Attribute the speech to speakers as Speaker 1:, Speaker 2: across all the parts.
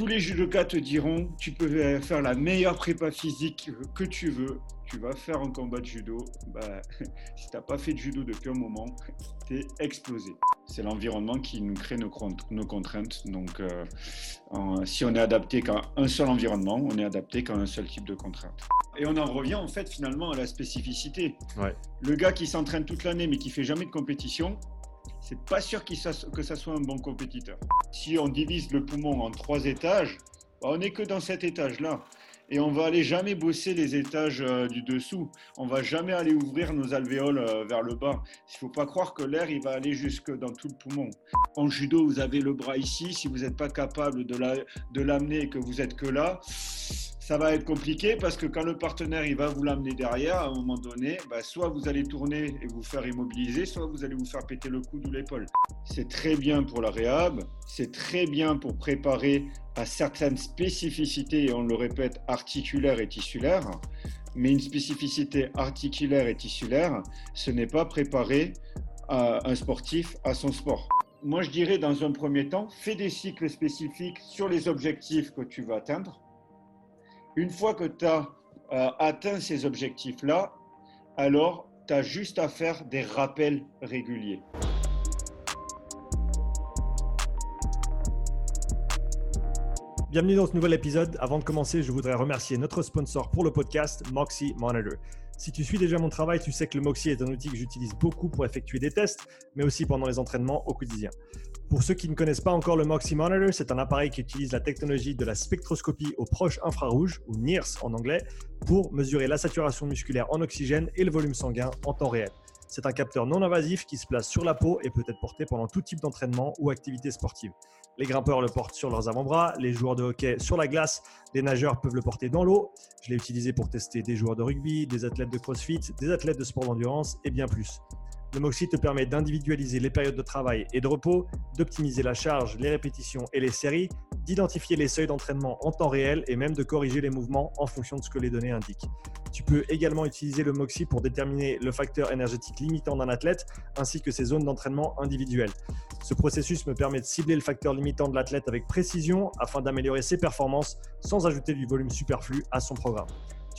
Speaker 1: tous les judokas te diront, tu peux faire la meilleure prépa physique que tu veux, tu vas faire un combat de judo, bah, si tu n'as pas fait de judo depuis un moment, tu es explosé. C'est l'environnement qui nous crée nos, contraintes. Donc, euh, si on est adapté qu'à un seul environnement, on est adapté qu'à un seul type de contrainte. Et on en revient en fait finalement à la spécificité. Le gars qui s'entraîne toute l'année mais qui fait jamais de compétition, c'est pas sûr que ça soit un bon compétiteur. Si on divise le poumon en trois étages, bah, on n'est que dans cet étage-là et on va aller jamais bosser les étages euh, du dessous. On va jamais aller ouvrir nos alvéoles euh, vers le bas. Il faut pas croire que l'air il va aller jusque dans tout le poumon. En judo, vous avez le bras ici. Si vous n'êtes pas capable de l'amener et que vous êtes que là, ça va être compliqué parce que quand le partenaire il va vous l'amener derrière, à un moment donné, bah, soit vous allez tourner et vous faire immobiliser, soit vous allez vous faire péter le coude ou l'épaule. C'est très bien pour la réhab, c'est très bien pour préparer à certaines spécificités, et on le répète, articulaires et tissulaires. Mais une spécificité articulaire et tissulaire, ce n'est pas préparer un sportif à son sport. Moi, je dirais dans un premier temps, fais des cycles spécifiques sur les objectifs que tu vas atteindre une fois que tu as euh, atteint ces objectifs-là, alors tu as juste à faire des rappels réguliers.
Speaker 2: Bienvenue dans ce nouvel épisode. Avant de commencer, je voudrais remercier notre sponsor pour le podcast, Moxie Monitor. Si tu suis déjà mon travail, tu sais que le Moxie est un outil que j'utilise beaucoup pour effectuer des tests, mais aussi pendant les entraînements au quotidien. Pour ceux qui ne connaissent pas encore le Moxie Monitor, c'est un appareil qui utilise la technologie de la spectroscopie au proche infrarouge, ou NIRS en anglais, pour mesurer la saturation musculaire en oxygène et le volume sanguin en temps réel. C'est un capteur non invasif qui se place sur la peau et peut être porté pendant tout type d'entraînement ou activité sportive. Les grimpeurs le portent sur leurs avant-bras, les joueurs de hockey sur la glace, les nageurs peuvent le porter dans l'eau. Je l'ai utilisé pour tester des joueurs de rugby, des athlètes de crossfit, des athlètes de sport d'endurance et bien plus. Le Moxie te permet d'individualiser les périodes de travail et de repos, d'optimiser la charge, les répétitions et les séries, d'identifier les seuils d'entraînement en temps réel et même de corriger les mouvements en fonction de ce que les données indiquent. Tu peux également utiliser le Moxie pour déterminer le facteur énergétique limitant d'un athlète ainsi que ses zones d'entraînement individuelles. Ce processus me permet de cibler le facteur limitant de l'athlète avec précision afin d'améliorer ses performances sans ajouter du volume superflu à son programme.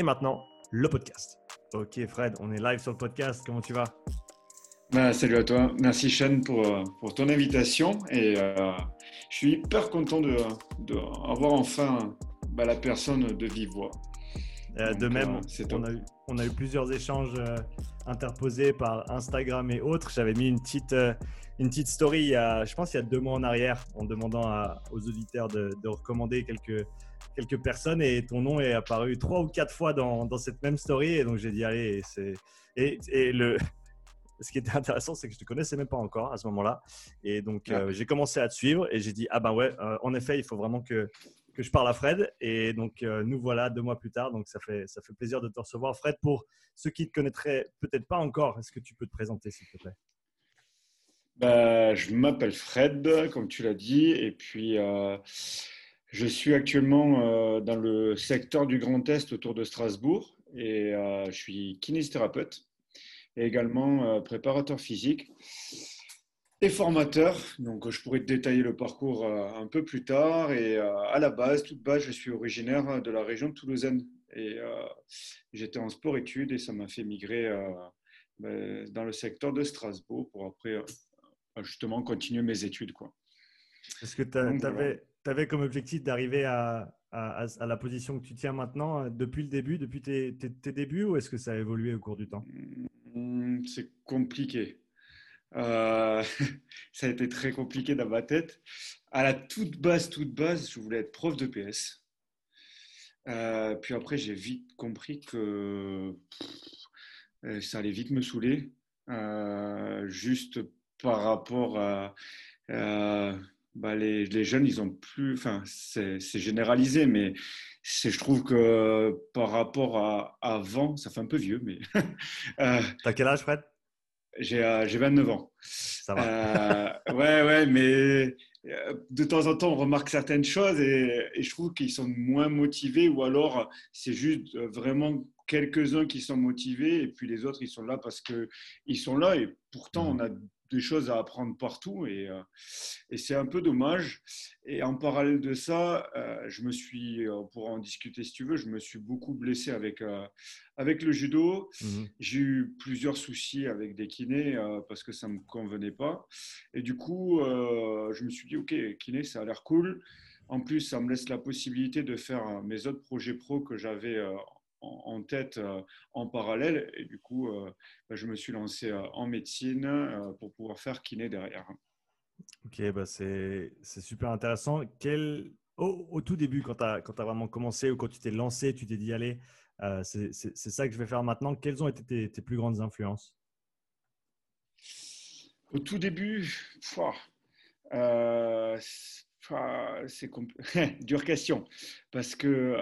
Speaker 2: Et maintenant, le podcast. Ok Fred, on est live sur le podcast. Comment tu vas?
Speaker 1: Bah, Salut à toi. Merci Sean pour, euh, pour ton invitation. Et euh, je suis hyper content d'avoir de, enfin bah, la personne de vive voix.
Speaker 2: Euh, de même, on, a eu, on a eu plusieurs échanges interposés par Instagram et autres. J'avais mis une petite, une petite story, il y a, je pense, il y a deux mois en arrière, en demandant aux auditeurs de, de recommander quelques quelques personnes et ton nom est apparu trois ou quatre fois dans, dans cette même story. Et donc, j'ai dit, allez, c'est. Et, et, le. Ce qui était intéressant, c'est que je ne te connaissais même pas encore à ce moment-là. Et donc, euh, j'ai commencé à te suivre et j'ai dit, ah ben ouais, euh, en effet, il faut vraiment que, que je parle à Fred. Et donc, euh, nous voilà deux mois plus tard. Donc, ça fait, ça fait plaisir de te recevoir. Fred, pour ceux qui ne te connaîtraient peut-être pas encore, est-ce que tu peux te présenter, s'il te plaît?
Speaker 1: Bah, Je m'appelle Fred, comme tu l'as dit. Et puis, je suis actuellement euh, dans le secteur du Grand Est autour de Strasbourg et euh, je suis kinésithérapeute et également euh, préparateur physique et formateur. Donc, je pourrais te détailler le parcours un peu plus tard. Et à la base, toute base, je suis originaire de la région de Toulousaine. Et j'étais en sport-études et ça m'a fait migrer ben, dans le secteur de Strasbourg pour après justement continuer mes études.
Speaker 2: Est-ce que tu avais, tu avais comme objectif d'arriver à, à, la position que tu tiens maintenant euh, depuis le début, depuis tes, tes, débuts, ou est-ce que ça a évolué au cours du temps?
Speaker 1: Mmh, C'est compliqué. Euh, ça a été très compliqué dans ma tête. À la toute base, toute base, je voulais être prof de PS. Euh, puis après, j'ai vite compris que ça allait vite me saouler, juste par rapport à bah, les, les, jeunes, ils ont plus. Enfin, c'est généralisé, mais je trouve que par rapport à, avant, ça fait un peu vieux, mais.
Speaker 2: euh, T'as quel âge, Fred?
Speaker 1: J'ai 29 ans.
Speaker 2: Ça va.
Speaker 1: Euh, ouais, ouais, mais euh, de temps en temps, on remarque certaines choses et, et je trouve qu'ils sont moins motivés ou alors c'est juste vraiment quelques-uns qui sont motivés et puis les autres, ils sont là parce qu'ils sont là et pourtant, mmh. on a des choses à apprendre partout et, euh, et c'est un peu dommage. Et en parallèle de ça, euh, je me suis, on pourra en discuter si tu veux, je me suis beaucoup blessé avec, euh, avec le judo. Mmh J'ai eu plusieurs soucis avec des kinés parce que ça ne me convenait pas. Et du coup, je me suis dit, OK, kiné, ça a l'air cool. En plus, ça me laisse la possibilité de faire mes autres projets pro que j'avais en tête euh, en parallèle. Et du coup, euh, bah, je me suis lancé euh, en médecine pour pouvoir faire kiné derrière.
Speaker 2: Ok, bah c'est super intéressant. Quel, au, tout début, quand tu as, as, vraiment commencé ou quand tu t'es lancé, tu t'es dit, allez, c'est ça que je vais faire maintenant. Quelles ont été tes, plus grandes influences?
Speaker 1: Au tout début, c'est dure question. Parce que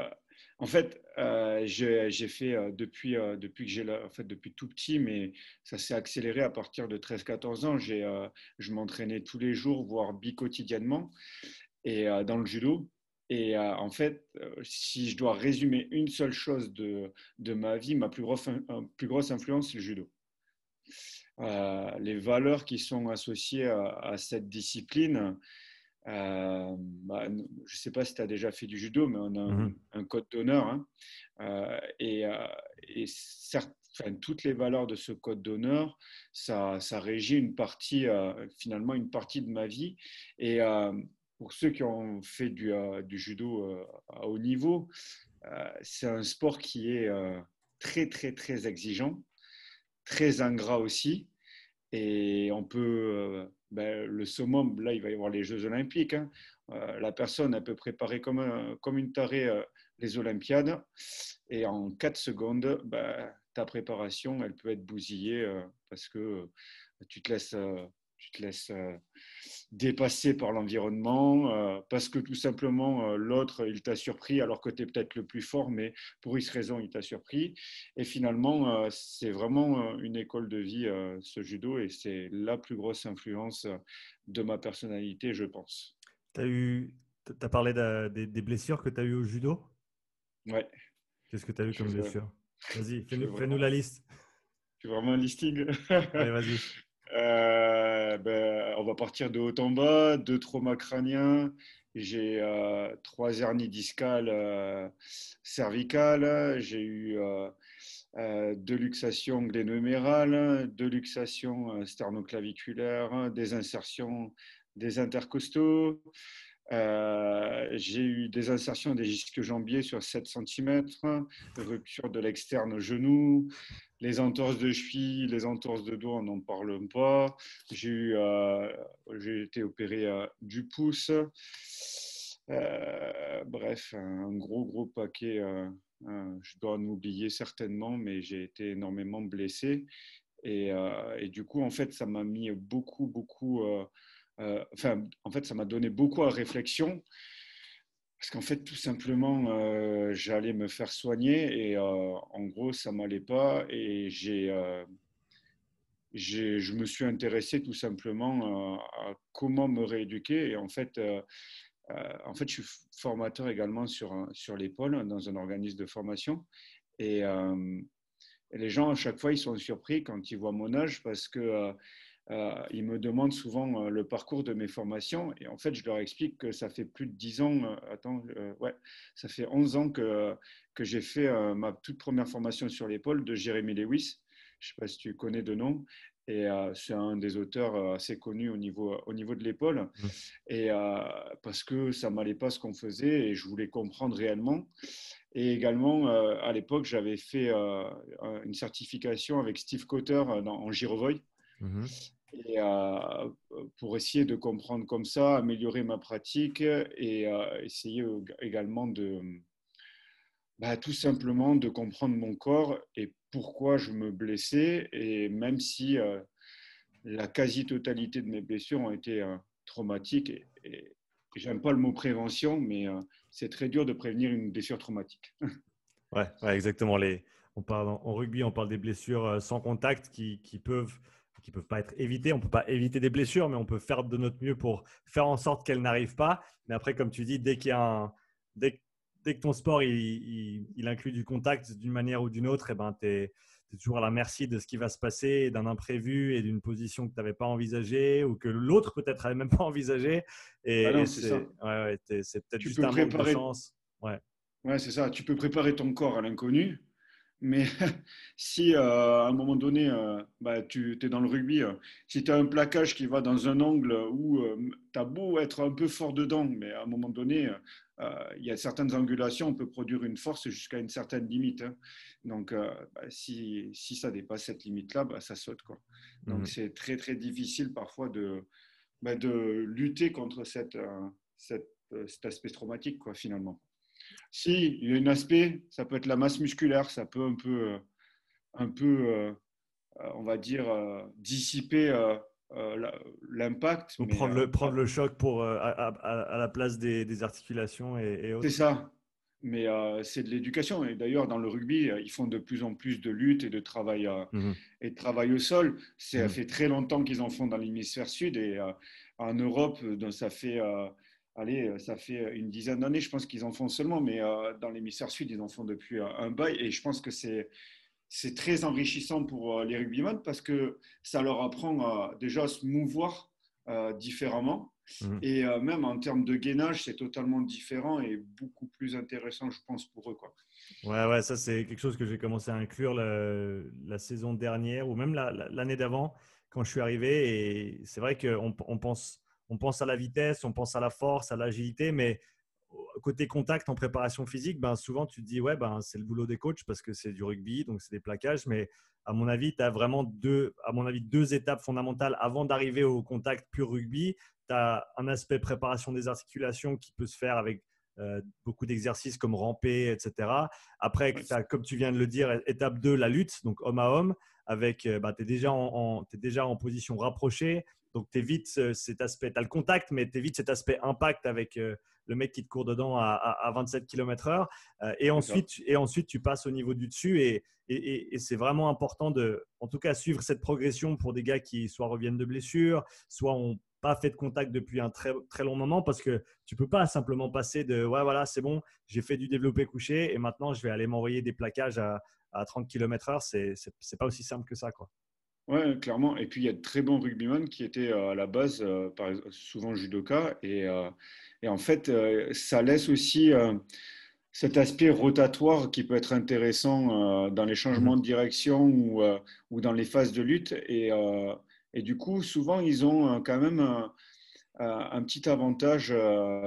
Speaker 1: en fait, euh, j'ai fait euh, depuis, euh, depuis que j'ai en fait depuis tout petit, mais ça s'est accéléré à partir de 13-14 ans. je m'entraînais tous les jours, voire bi-quotidiennement, et dans le judo. Et en fait, si je dois résumer une seule chose de, ma vie, ma plus grosse influence, c'est le judo. les valeurs qui sont associées à cette discipline, euh, bah, je ne sais pas si tu as déjà fait du judo, mais on a un, mmh code d'honneur. Hein. Euh, et, euh, et certes, toutes les valeurs de ce code d'honneur, ça, ça, régit une partie, finalement, une partie de ma vie. Et pour ceux qui ont fait du, du judo à haut niveau, c'est un sport qui est très, très, très exigeant, très ingrat aussi. Et on peut ben, le summum, là, il va y avoir les Jeux Olympiques. Hein. Euh, la personne, elle peut préparer comme, comme une tarée euh, les Olympiades. Et en 4 secondes, ben, ta préparation, elle peut être bousillée euh, parce que tu te laisses tu te laisses euh, dépasser par l'environnement, euh, parce que tout simplement euh, l'autre, il t'a surpris alors que tu es peut-être le plus fort, mais pour X raison, il t'a surpris. Et finalement, c'est vraiment une école de vie, ce judo, et c'est la plus grosse influence de ma personnalité, je pense.
Speaker 2: Tu as, eu, as parlé des blessures que tu as eues au judo?
Speaker 1: Ouais.
Speaker 2: Qu'est-ce que tu as eu comme blessure? Vas-y, fais-nous la liste.
Speaker 1: Tu vraiment un listing
Speaker 2: Allez, vas-y.
Speaker 1: Euh, ben, on va partir de haut en bas, deux traumas crâniens. J'ai euh, trois hernies discales euh, cervicales. J'ai eu deux luxations glénomérales, deux luxations sternoclaviculaires, des insertions des intercostaux. j'ai eu des insertions des gisques jambiers sur 7 cm, rupture de l'externe genou, les entorses de cheville, les entorses de dos, on n'en parle pas. J'ai euh, été opéré euh, du pouce. Euh, bref, un gros, gros paquet. je dois en oublier certainement, mais j'ai été énormément blessé. Et, et, du coup, en fait, ça m'a mis beaucoup, beaucoup. enfin, en fait, ça m'a donné beaucoup à réflexion. Parce qu'en fait, tout simplement, euh, j'allais me faire soigner et euh, en gros, ça m'allait pas et euh, je me suis intéressé tout simplement à comment me rééduquer et en fait, en fait, je suis formateur également sur sur l'épaule dans un organisme de formation et, les gens à chaque fois ils sont surpris quand ils voient mon âge parce que euh, ils me demandent souvent euh, le parcours de mes formations et en fait, je leur explique que ça fait plus de 10 ans, euh, attends, ouais, ça fait 11 ans que, que j'ai fait ma toute première formation sur l'épaule de Jérémy Lewis. Je ne sais pas si tu connais de nom. Et c'est un des auteurs assez connus au niveau, au niveau de l'épaule. Et parce que ça m'allait pas ce qu'on faisait et je voulais comprendre réellement. Et également, à l'époque, j'avais fait une certification avec Steve Cotter en Girovoy. Mmh euh, pour essayer de comprendre comme ça, améliorer ma pratique et euh, essayer également de bah, tout simplement de comprendre mon corps et pourquoi je me blessais. Et même si euh, la quasi-totalité de mes blessures ont été traumatiques, et, j'aime pas le mot prévention, mais c'est très dur de prévenir une blessure traumatique.
Speaker 2: ouais, exactement. On parle, en rugby, on parle des blessures sans contact qui peuvent qui peuvent pas être évitées. On peut pas éviter des blessures, mais on peut faire de notre mieux pour faire en sorte qu'elles n'arrivent pas. Mais après, comme tu dis, dès qu'il y a un, dès, dès, que ton sport il, il, inclut du contact d'une manière ou d'une autre, et eh ben, tu es, toujours à la merci de ce qui va se passer, d'un imprévu et d'une position que tu n'avais pas envisagée ou que l'autre peut-être n'avait même pas envisagée. Et,
Speaker 1: ah c'est ouais,
Speaker 2: ouais, peut-être juste un manque de chance. Ouais.
Speaker 1: Ouais, c'est ça. Tu peux préparer ton corps à l'inconnu, mais si euh, à un moment donné, euh, bah, tu es dans le rugby, euh, si tu as un plaquage qui va dans un angle où tu as beau être un peu fort dedans, mais à un moment donné, il y a certaines angulations, on peut produire une force jusqu'à une certaine limite. Hein. Donc, bah, si, si, ça dépasse cette limite-là, bah, ça saute. Quoi. Donc, mmh. c'est très, très difficile parfois de, bah, de lutter contre cette, cette, cet aspect traumatique, quoi, finalement. Si, il y a un aspect, ça peut être la masse musculaire, ça peut un peu, euh, un peu euh, euh, on va dire, dissiper l'impact.
Speaker 2: Ou prendre, le, prendre le choc pour, à, la place des, articulations et, autres.
Speaker 1: C'est ça. Mais c'est de l'éducation. Et d'ailleurs, dans le rugby, ils font de plus en plus de lutte et de travail, mmh et de travail au sol. Ça mmh fait très longtemps qu'ils en font dans l'hémisphère sud. Et en Europe, ça fait allez, euh, ça fait une dizaine d'années, je pense qu'ils en font seulement, mais euh, dans l'hémisphère sud, ils en font depuis un bail. Et je pense que c'est, c'est très enrichissant pour euh, les rugbymen parce que ça leur apprend déjà à se mouvoir différemment. Mmh. Et même en termes de gainage, c'est totalement différent et beaucoup plus intéressant, je pense, pour eux. Quoi.
Speaker 2: Ouais, ouais, ça, c'est quelque chose que j'ai commencé à inclure la, saison dernière ou même l'année d'avant quand je suis arrivé. Et c'est vrai qu'on on pense on pense à la vitesse, on pense à la force, à l'agilité, mais côté contact en préparation physique, ben souvent tu te dis ouais ben c'est le boulot des coachs parce que c'est du rugby donc c'est des plaquages mais à mon avis tu as vraiment deux à mon avis deux étapes fondamentales avant d'arriver au contact pur rugby, tu as un aspect préparation des articulations qui peut se faire avec euh, beaucoup d'exercices comme ramper, etc. Après, comme tu viens de le dire, étape 2, la lutte, donc homme à homme, avec, euh, bah, tu es déjà en position rapprochée, donc, tu évites cet aspect, tu as le contact, mais tu évites cet aspect impact avec euh, le mec qui te court dedans à, 27 km/h. Euh, et, ensuite, et ensuite, tu passes au niveau du dessus. Et, et, c'est vraiment important de, en tout cas, suivre cette progression pour des gars qui soit reviennent de blessures, soit ont pas fait de contact depuis un très, très long moment parce que tu peux pas simplement passer de ouais voilà c'est bon j'ai fait du développé couché et maintenant je vais aller m'envoyer des plaquages à, à 30 km/h c'est pas aussi simple que ça quoi
Speaker 1: oui, clairement. Et puis, il y a de très bons rugbymen qui étaient euh, à la base, euh, par, souvent judoka. Et, euh, et en fait, ça laisse aussi cet aspect rotatoire qui peut être intéressant dans les changements de direction ou, ou dans les phases de lutte. Et, et, du coup, souvent, ils ont quand même un, un petit avantage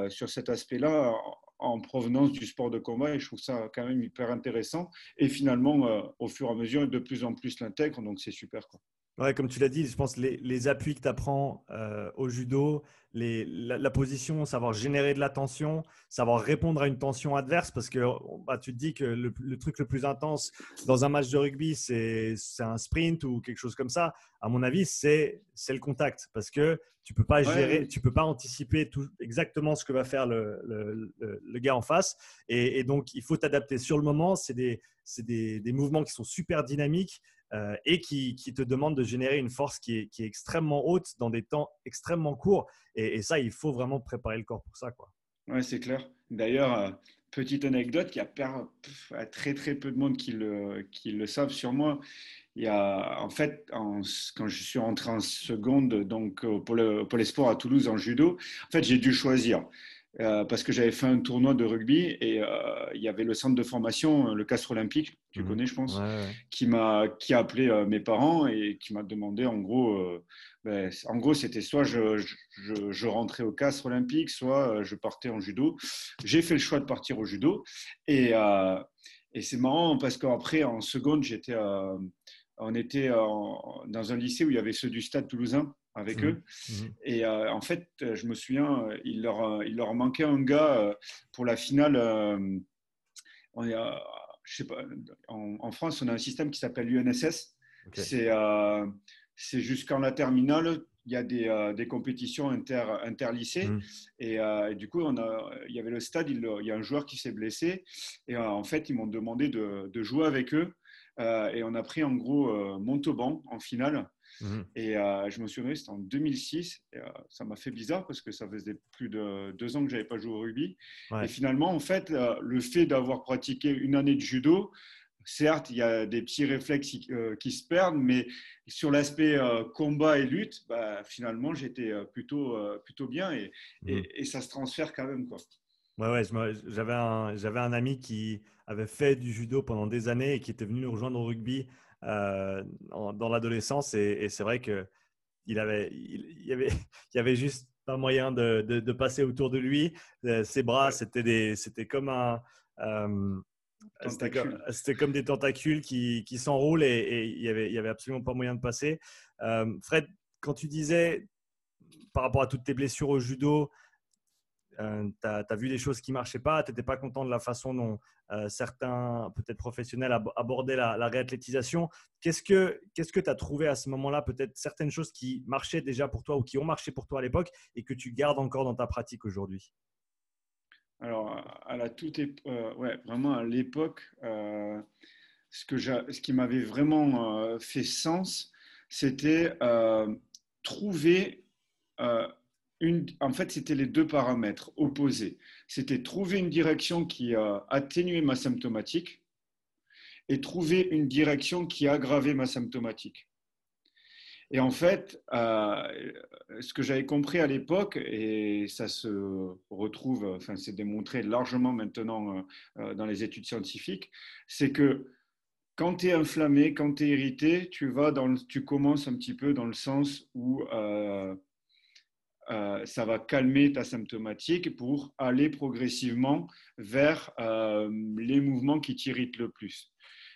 Speaker 1: sur cet aspect-là en provenance du sport de combat et je trouve ça quand même hyper intéressant. Et finalement, au fur et à mesure, de plus en plus l'intègre, donc c'est super. Quoi.
Speaker 2: Ouais, comme tu l'as dit, je pense les, les appuis que tu apprends euh, au judo, les, la, position, savoir générer de la tension, savoir répondre à une tension adverse, parce que bah, tu te dis que le, truc le plus intense dans un match de rugby, c'est un sprint ou quelque chose comme ça. À mon avis, c'est le contact, parce que tu peux pas gérer, tu peux pas anticiper tout, exactement ce que va faire le, le, le gars en face, et, et, donc il faut t'adapter sur le moment. C'est des, des, des mouvements qui sont super dynamiques. Euh, et qui, te demande de générer une force qui est, extrêmement haute dans des temps extrêmement courts. Et, ça, il faut vraiment préparer le corps pour ça. Quoi.
Speaker 1: Ouais, c'est clair. D'ailleurs, euh, petite anecdote, il y a très très peu de monde qui le, savent sur moi. Il y a, en fait, quand je suis rentré en seconde, donc pour le, à Toulouse en judo, en fait, j'ai dû choisir. Euh, parce que j'avais fait un tournoi de rugby et euh, il y avait le centre de formation, euh, le Castre Olympique, tu mhm. connais, je pense, qui m'a qui a appelé mes parents et qui m'a demandé, en gros, ben, en gros, c'était soit je, je, je, rentrais au Castre Olympique, soit je partais en judo. J'ai fait le choix de partir au judo et, et c'est marrant parce qu'après, en seconde, j'étais, on était dans un lycée où il y avait ceux du Stade Toulousain avec mmh. eux. Mmh. Et euh, en fait, euh, je me souviens, euh, il leur, il leur manquait un gars pour la finale. on je sais pas, en, France, on a un système qui s'appelle l'UNSS. C'est c'est jusqu'en la terminale, il y a des, des compétitions inter, interlycées.
Speaker 2: Mhm.
Speaker 1: Et, et du coup, on a, il y avait le stade, il, il y a un joueur qui s'est blessé. Et en fait, ils m'ont demandé de, de, jouer avec eux. Et on a pris en gros Montauban en finale.
Speaker 2: Mhm.
Speaker 1: Et euh, je me souviens, c'était en 2006. Et, euh, ça m'a fait bizarre parce que ça faisait plus de deux ans que j'avais pas joué au rugby.
Speaker 2: Ouais.
Speaker 1: Et finalement, en fait, euh, le fait d'avoir pratiqué une année de judo, certes, il y a des petits réflexes qui, qui se perdent, mais sur l'aspect combat et lutte, bah, finalement, j'étais plutôt, plutôt bien et,
Speaker 2: Mhm.
Speaker 1: et, et ça se transfère quand même. Quoi.
Speaker 2: Ouais, ouais, j'avais un, j'avais un ami qui avait fait du judo pendant des années et qui était venu nous rejoindre au rugby euh, en- dans l'adolescence. Et, et c'est vrai que il avait, il, y avait, il avait juste pas moyen de, de, de passer autour de lui. Euh, Ses bras, c'était des, c'était comme un, euh, c'était comme, des tentacules qui, qui s'enroulent et, et il y avait, il y avait absolument pas moyen de passer. Euh, Fred, quand tu disais par rapport à toutes tes blessures au judo, tu as, vu des choses qui ne marchaient pas, tu n'étais pas content de la façon dont euh, certains, peut-être professionnels, ab- abordaient la, la réathlétisation. Qu'est-ce que tu as trouvé à ce moment-là Peut-être certaines choses qui marchaient déjà pour toi ou qui ont marché pour toi à l'époque et que tu gardes encore dans ta pratique aujourd'hui?
Speaker 1: Alors, à la toute euh, ouais, vraiment à l'époque, euh, ce, que ce qui m'avait vraiment euh, fait sens, c'était euh, trouver euh, En fait, c'était les deux paramètres opposés. C'était trouver une direction qui euh, atténuait ma symptomatique et trouver une direction qui aggravait ma symptomatique. Et en fait, euh, ce que j'avais compris à l'époque, et ça se retrouve, enfin, c'est démontré largement maintenant euh, dans les études scientifiques, c'est que quand tu es inflammé, quand tu es irrité, tu, vas dans tu commences un petit peu dans le sens où euh, euh, ça va calmer ta symptomatique pour aller progressivement vers euh, les mouvements qui t'irritent le plus.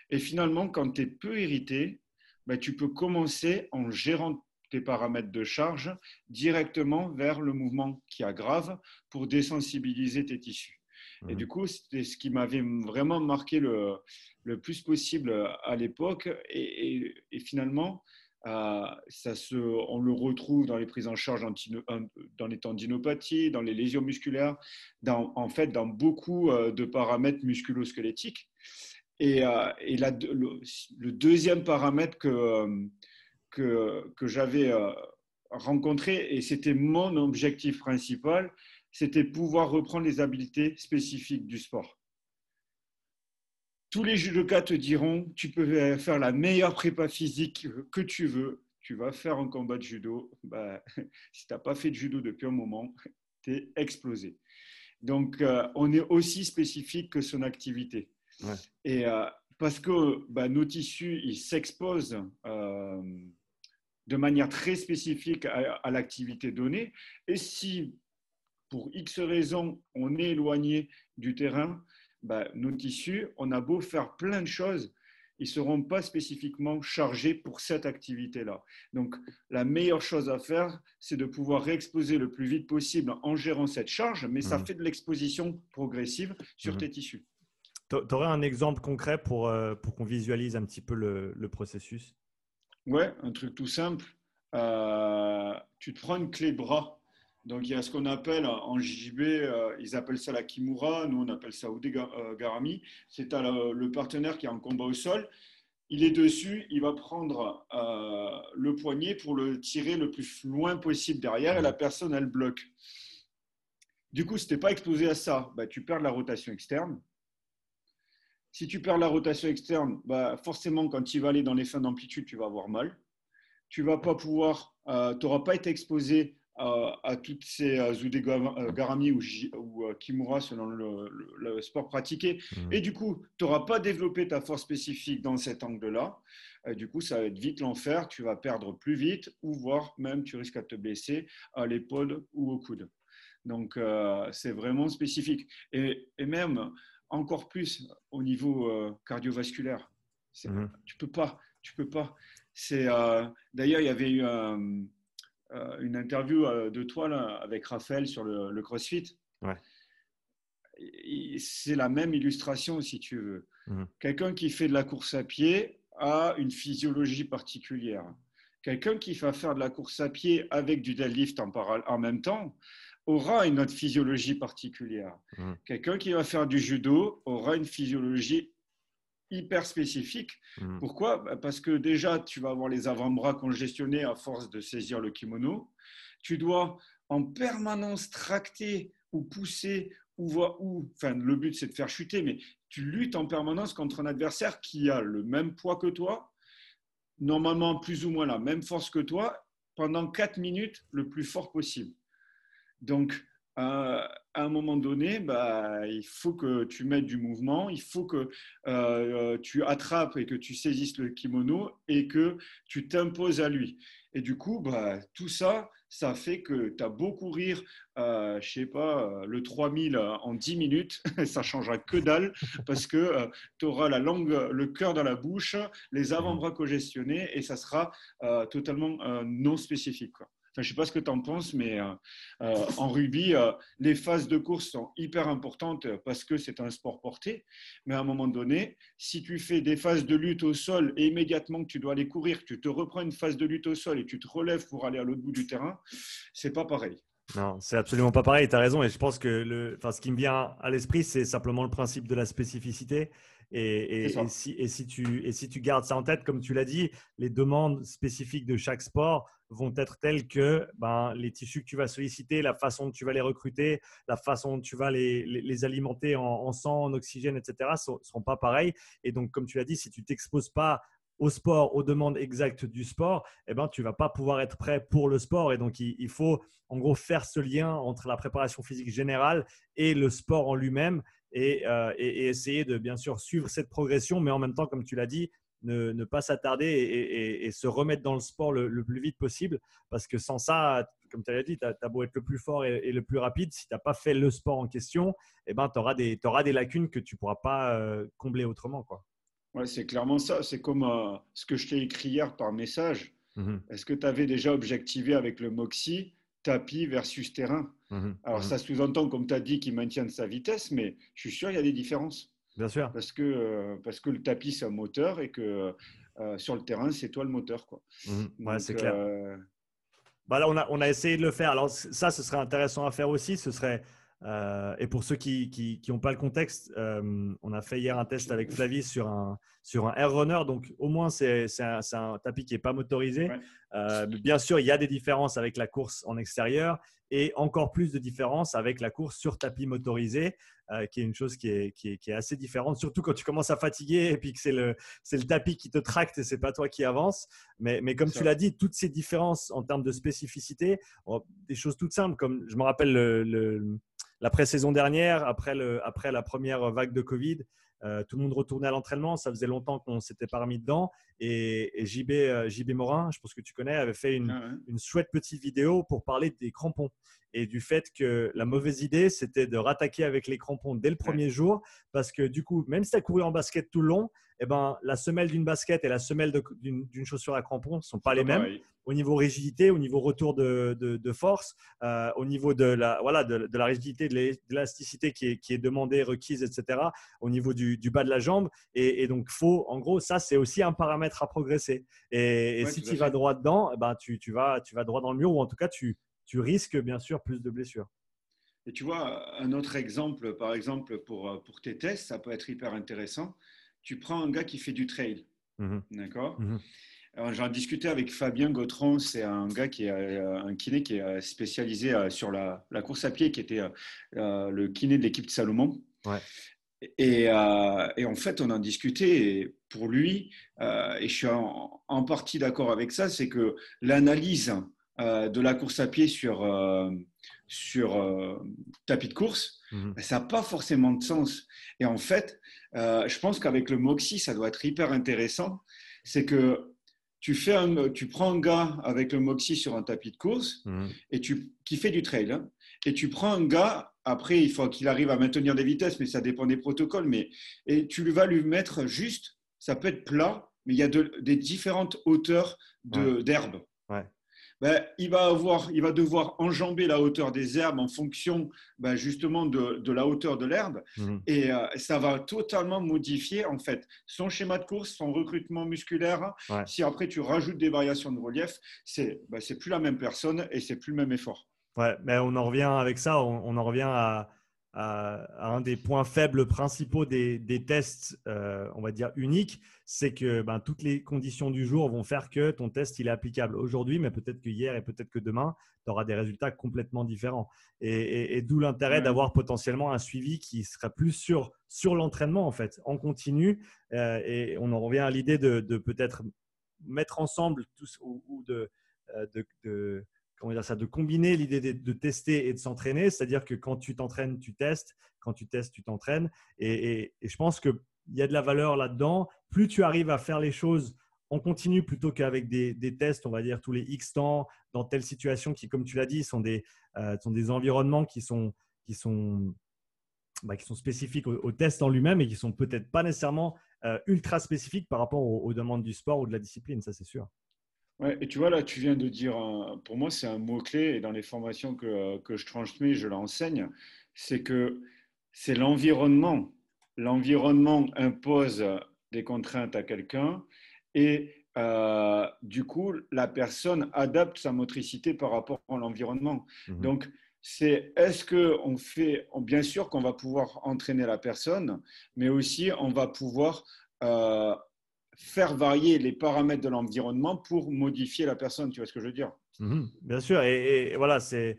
Speaker 1: Et finalement, quand tu es peu irrité, ben, tu peux commencer en gérant tes paramètres de charge directement vers le mouvement qui aggrave pour désensibiliser tes tissus. Mmh. Et du coup, c'était ce qui m'avait vraiment marqué le, le, plus possible à l'époque. Et, et, et, finalement, se, on le retrouve dans les prises en charge dans les tendinopathies, dans les lésions musculaires, en fait, dans beaucoup euh, de paramètres musculo-squelettiques. Et, euh, et le, deuxième paramètre que, que, que j'avais euh, rencontré, et c'était mon objectif principal, c'était pouvoir reprendre les habiletés spécifiques du sport. Tous les judokas te diront, tu peux faire la meilleure prépa physique que tu veux, tu vas faire un combat de judo, bah, si tu n'as pas fait de judo depuis un moment, tu es explosé. Donc, euh, on est aussi spécifique que son activité.
Speaker 2: Ouais.
Speaker 1: Et euh, parce que bah, nos tissus, ils s'exposent euh, de manière très spécifique à, à l'activité donnée. Et si, pour X raisons, on est éloigné du terrain, bah, nos tissus, on a beau faire plein de choses, ils ne seront pas spécifiquement chargés pour cette activité-là. Donc, la meilleure chose à faire, c'est de pouvoir réexposer le plus vite possible en gérant cette charge, mais mmh. ça fait de l'exposition progressive sur mmh. tes tissus.
Speaker 2: Tu aurais un exemple concret pour, euh, pour qu'on visualise un petit peu le, le, processus?
Speaker 1: Ouais, un truc tout simple. Euh, tu te prends une clé bras. Donc, il y a ce qu'on appelle en JB, euh, ils appellent ça la Kimura, nous on appelle ça Udegarami. C'est le, le partenaire qui est en combat au sol. Il est dessus, il va prendre euh, le poignet pour le tirer le plus loin possible derrière et la personne, elle bloque. Du coup, si tu n'es pas exposé à ça, bah, tu perds la rotation externe. Si tu perds la rotation externe, bah, forcément, quand tu vas aller dans les fins d'amplitude, tu vas avoir mal. Tu vas pas pouvoir, euh, n'auras pas été exposé euh, à toutes ces euh, Udegarami ou, ou Kimura selon le, le, le sport pratiqué. Mmh. Et du coup, tu n'auras pas développé ta force spécifique dans cet angle-là. du coup, ça va être vite l'enfer. Tu vas perdre plus vite ou voire même tu risques à te blesser à l'épaule ou au coude. Donc, euh, c'est vraiment spécifique. Et, et, même encore plus au niveau euh, cardiovasculaire. Mmh. Tu peux pas, tu peux pas. C'est euh, d'ailleurs il y avait eu un, euh, une interview euh, de toi là, avec Raphaël sur le, le CrossFit.
Speaker 2: Ouais.
Speaker 1: C'est la même illustration si tu veux. Mmh. Quelqu'un qui fait de la course à pied a une physiologie particulière. Quelqu'un qui va faire de la course à pied avec du deadlift en, en même temps aura une autre physiologie particulière. Mmh. Quelqu'un qui va faire du judo aura une physiologie hyper spécifique. Mmh. Pourquoi? Bah, Parce que déjà, tu vas avoir les avant-bras congestionnés à force de saisir le kimono. Tu dois en permanence tracter ou pousser ou voir où. Enfin, le but, c'est de faire chuter, mais tu luttes en permanence contre un adversaire qui a le même poids que toi, normalement plus ou moins la même force que toi, pendant 4 minutes le plus fort possible. Donc, euh, à un moment donné, bah, il faut que tu mettes du mouvement, il faut que euh, tu attrapes et que tu saisisses le kimono et que tu t'imposes à lui. Et du coup, bah, tout ça, ça fait que tu as beau courir, euh, je sais pas, euh, le 3000 en 10 minutes, ça changera que dalle parce que euh, tu auras la langue, le cœur dans la bouche, les avant-bras congestionnés et ça sera totalement non spécifique. Je ne sais pas ce que tu en penses, mais euh, euh, en rugby, euh, les phases de course sont hyper importantes parce que c'est un sport porté. Mais à un moment donné, si tu fais des phases de lutte au sol et immédiatement que tu dois aller courir, tu te reprends une phase de lutte au sol et tu te relèves pour aller à l'autre bout du terrain, c'est pas pareil.
Speaker 2: Non, c'est absolument pas pareil. Tu as raison. Et je pense que enfin, ce qui me vient à l'esprit, c'est simplement le principe de la spécificité. Et, si, et, si, tu, et si tu gardes ça en tête, comme tu l'as dit, les demandes spécifiques de chaque sport vont être telles que ben, les tissus que tu vas solliciter, la façon dont tu vas les recruter, la façon dont tu vas les, les, alimenter en, sang, en oxygène, etc., ne seront pas pareils. Et donc, comme tu l'as dit, si tu t'exposes pas au sport, aux demandes exactes du sport, eh ben, tu vas pas pouvoir être prêt pour le sport. Et donc, il, faut en gros faire ce lien entre la préparation physique générale et le sport en lui-même et, euh, et, essayer de bien sûr suivre cette progression, mais en même temps, comme tu l'as dit, ne, pas s'attarder et, se remettre dans le sport le, plus vite possible. Parce que sans ça, comme tu l'as dit, tu as, beau être le plus fort et, le plus rapide, si tu n'as pas fait le sport en question, eh ben, tu auras, auras, des lacunes que tu ne pourras pas euh, combler autrement. Quoi.
Speaker 1: Ouais, c'est clairement ça. C'est comme euh, ce que je t'ai écrit hier par message. Mmh Est-ce que tu avais déjà objectivé avec le Moxie tapis versus terrain? Mmh Alors, mmh ça sous-entend, comme tu as dit, qu'il maintienne sa vitesse, mais je suis sûr qu'il y a des différences.
Speaker 2: Bien sûr.
Speaker 1: Parce que, euh, parce que le tapis, c'est un moteur et que euh, sur le terrain, c'est toi le moteur. Quoi.
Speaker 2: Mmh. c'est clair. Euh, bah là, on a, on a essayé de le faire. Alors, ça, ce serait intéressant à faire aussi. Ce serait, et pour ceux qui n'ont pas le contexte, on a fait hier un test avec Flavie sur un, sur un air runner. Donc, au moins, c'est un, un, tapis qui n'est pas motorisé. bien sûr, il y a des différences avec la course en extérieur et encore plus de différences avec la course sur tapis motorisé, euh, qui est une chose qui est, qui, est, assez différente, surtout quand tu commences à fatiguer et puis que c'est le, le tapis qui te tracte et c'est pas toi qui avance. Mais, mais comme tu l'as dit, toutes ces différences en termes de spécificité, oh, des choses toutes simples, comme je me rappelle le, pré-saison dernière, après, le, après la première vague de Covid, euh, tout le monde retournait à l'entraînement. Ça faisait longtemps qu'on ne s'était pas remis dedans. Et, JB, euh, JB, Morin, je pense que tu connais, avait fait une, ah une, chouette petite vidéo pour parler des crampons et du fait que la mauvaise idée, c'était de rattaquer avec les crampons dès le premier jour. Parce que du coup, même si tu as couru en basket tout le long, eh ben, la semelle d'une basket et la semelle d'une chaussure à crampons ne sont pas les mêmes au niveau rigidité, au niveau retour de, de, force, euh, au niveau de la, voilà, de, la rigidité, de l'élasticité qui est, qui est, demandée, requise, etc., au niveau du, du bas de la jambe. Et, donc, faut, en gros, ça, c'est aussi un paramètre à progresser. Et, si tu vas droit dedans, eh ben, tu, tu, vas, tu vas droit dans le mur ou en tout cas, tu, tu risques bien sûr plus de blessures.
Speaker 1: Et tu vois, un autre exemple, par exemple, pour, pour tes tests, ça peut être hyper intéressant. Tu prends un gars qui fait du trail, mmh d'accord mmh J'en discutais avec Fabien Gautron, c'est un gars qui est euh, un kiné qui est spécialisé euh, sur la, course à pied, qui était euh, le kiné de l'équipe de Salomon. Et, en fait, on en discutait. Et pour lui, et je suis en, partie d'accord avec ça, c'est que l'analyse de la course à pied sur, sur tapis de course, mmh ben, ça n'a pas forcément de sens. Et en fait, je pense qu'avec le Moxie, ça doit être hyper intéressant. C'est que tu, fais un, tu prends un gars avec le Moxie sur un tapis de course mhm. et tu, qui fait du trail. Hein, et tu prends un gars, après, il faut qu'il arrive à maintenir des vitesses, mais ça dépend des protocoles. Mais, et tu vas lui mettre juste, ça peut être plat, mais il y a des différentes hauteurs d'herbe. Ben, il, va avoir, il va devoir enjamber la hauteur des herbes en fonction ben, justement de, la hauteur de l'herbe. Mhm. Et euh, ça va totalement modifier en fait son schéma de course, son recrutement musculaire. Si après tu rajoutes des variations de relief, c'est ben, plus la même personne et c'est plus le même effort.
Speaker 2: Ouais, mais on en revient avec ça, on, en revient à, un des points faibles principaux des, tests, euh, on va dire uniques, c'est que ben, toutes les conditions du jour vont faire que ton test il est applicable aujourd'hui, mais peut-être que hier et peut-être que demain, tu auras des résultats complètement différents. Et, d'où l'intérêt d'avoir potentiellement un suivi qui sera plus sur, sur l'entraînement, en fait, en continu. Euh, et on en revient à l'idée de, peut-être mettre ensemble tous ou, de, euh, de dire ça, de combiner l'idée de, tester et de s'entraîner. C'est-à-dire que quand tu t'entraînes, tu testes. Quand tu testes, tu t'entraînes. Et, je pense qu'il y a de la valeur là-dedans. Plus tu arrives à faire les choses en continu plutôt qu'avec des, tests, on va dire tous les X temps, dans telle situation qui, comme tu l'as dit, sont des, euh, environnements qui sont, qui sont, bah, qui sont spécifiques au, test en lui-même et qui sont peut-être pas nécessairement euh, ultra spécifiques par rapport aux demandes du sport ou de la discipline, ça c'est sûr.
Speaker 1: Ouais, et tu vois, là, tu viens de dire, pour moi, c'est un mot-clé, et dans les formations que, que je transmets, je l'enseigne, c'est que c'est l'environnement. L'environnement impose des contraintes à quelqu'un, et euh, du coup, la personne adapte sa motricité par rapport à l'environnement. Mmh Donc, c'est est-ce qu'on fait, bien sûr qu'on va pouvoir entraîner la personne, mais aussi on va pouvoir euh, faire varier les paramètres de l'environnement pour modifier la personne. Tu vois ce que je veux dire?
Speaker 2: Mhm, Bien sûr. Et, voilà, c'est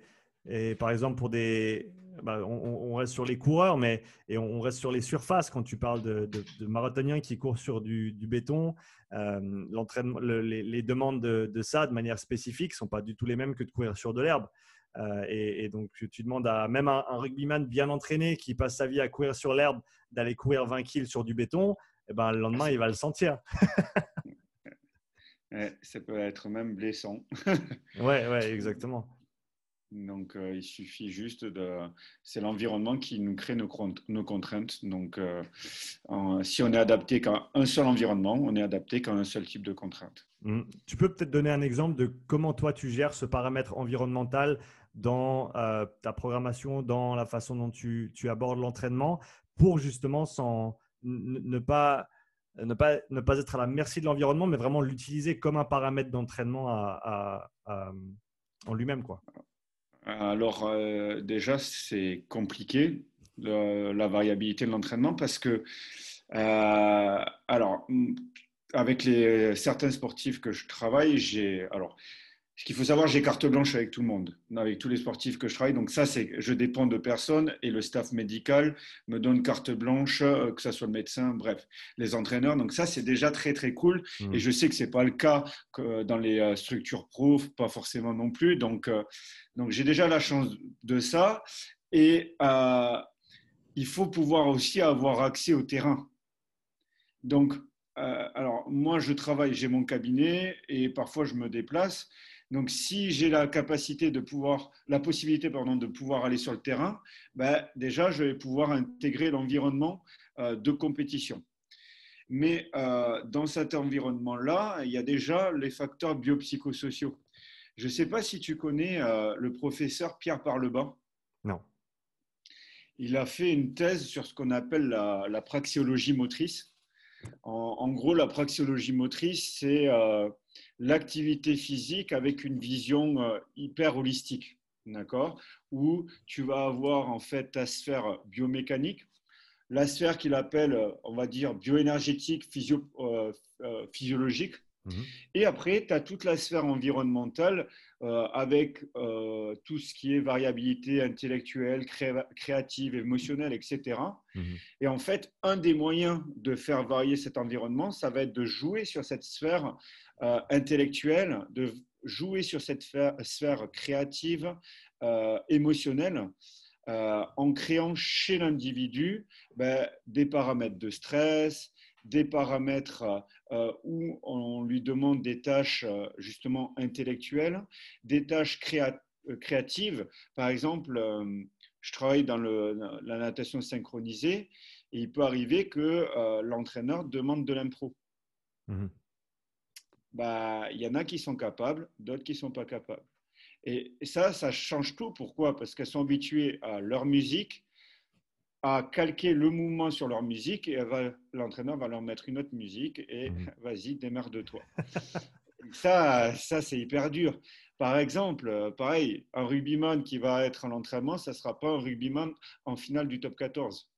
Speaker 2: par exemple pour des. Bah, on, reste sur les coureurs, mais et on reste sur les surfaces. Quand tu parles de, marathoniens qui courent sur du, béton, euh, les, demandes de, ça de manière spécifique sont pas du tout les mêmes que de courir sur de l'herbe. Euh, et, donc, tu demandes à même un, un, rugbyman bien entraîné qui passe sa vie à courir sur l'herbe d'aller courir 20 kills sur du béton eh ben, le lendemain, il va le sentir.
Speaker 1: ça peut être même blessant.
Speaker 2: ouais, ouais, exactement.
Speaker 1: Donc, euh, il suffit juste de. C'est l'environnement qui nous crée nos, nos contraintes. Donc, euh, si on est adapté qu'à un seul environnement, on est adapté qu'à un seul type de contrainte.
Speaker 2: Mmh. Tu peux peut-être donner un exemple de comment toi tu gères ce paramètre environnemental dans euh, ta programmation, dans la façon dont tu, tu abordes l'entraînement pour justement s'en ne pas, ne, pas, ne pas être à la merci de l'environnement, mais vraiment l'utiliser comme un paramètre d'entraînement en lui-même. Quoi.
Speaker 1: Alors, euh, déjà, c'est compliqué, la variabilité de l'entraînement, parce que, euh, alors, avec les, certains sportifs que je travaille, j'ai. Alors, ce qu'il faut savoir, j'ai carte blanche avec tout le monde, avec tous les sportifs que je travaille. Donc ça, c'est je dépends de personne et le staff médical me donne carte blanche, euh, que ce soit le médecin, bref, les entraîneurs. Donc ça, c'est déjà très très cool. Mmh. Et je sais que c'est pas le cas dans les euh, structures pro, pas forcément non plus. Donc euh, donc j'ai déjà la chance de ça. Et il faut pouvoir aussi avoir accès au terrain. Donc alors moi, je travaille, j'ai mon cabinet et parfois je me déplace. Donc, si j'ai la capacité de pouvoir, la possibilité pardon, de pouvoir aller sur le terrain, ben, déjà, je vais pouvoir intégrer l'environnement euh, de compétition. Mais euh, dans cet environnement-là, il y a déjà les facteurs biopsychosociaux. Je ne sais pas si tu connais euh, le professeur Pierre Parlebas.
Speaker 2: Non.
Speaker 1: Il a fait une thèse sur ce qu'on appelle la, praxiologie motrice. En, gros, la praxiologie motrice, c'est l'activité physique avec une vision euh, hyper holistique, d'accord Où tu vas avoir en fait ta sphère biomécanique, la sphère qu'il appelle, on va dire, bioénergétique, physio, euh, euh, physiologique, Mhm. Et après, tu as toute la sphère environnementale euh, avec euh, tout ce qui est variabilité intellectuelle, créative, émotionnelle, etc. Mhm. Et en fait, un des moyens de faire varier cet environnement, ça va être de jouer sur cette sphère euh, intellectuelle, de jouer sur cette sphère, créative, émotionnelle. en créant chez l'individu ben, des paramètres de stress, des paramètres euh, où on lui demande des tâches euh, justement intellectuelles, des tâches euh, créatives. Par exemple, je travaille dans la natation synchronisée et il peut arriver que l'entraîneur demande de l'impro. Mhm. bah, il y en a qui sont capables, d'autres qui ne sont pas capables. Et, ça, ça change tout. Pourquoi? Parce qu'elles sont habituées à leur musique, à calquer le mouvement sur leur musique, et l'entraîneur va leur mettre une autre musique, et mmh. vas-y, démerde-toi. ça, ça c'est hyper dur. Par exemple, pareil, un rugbyman qui va être à l'entraînement, ça ne sera pas un rugbyman en finale du top 14.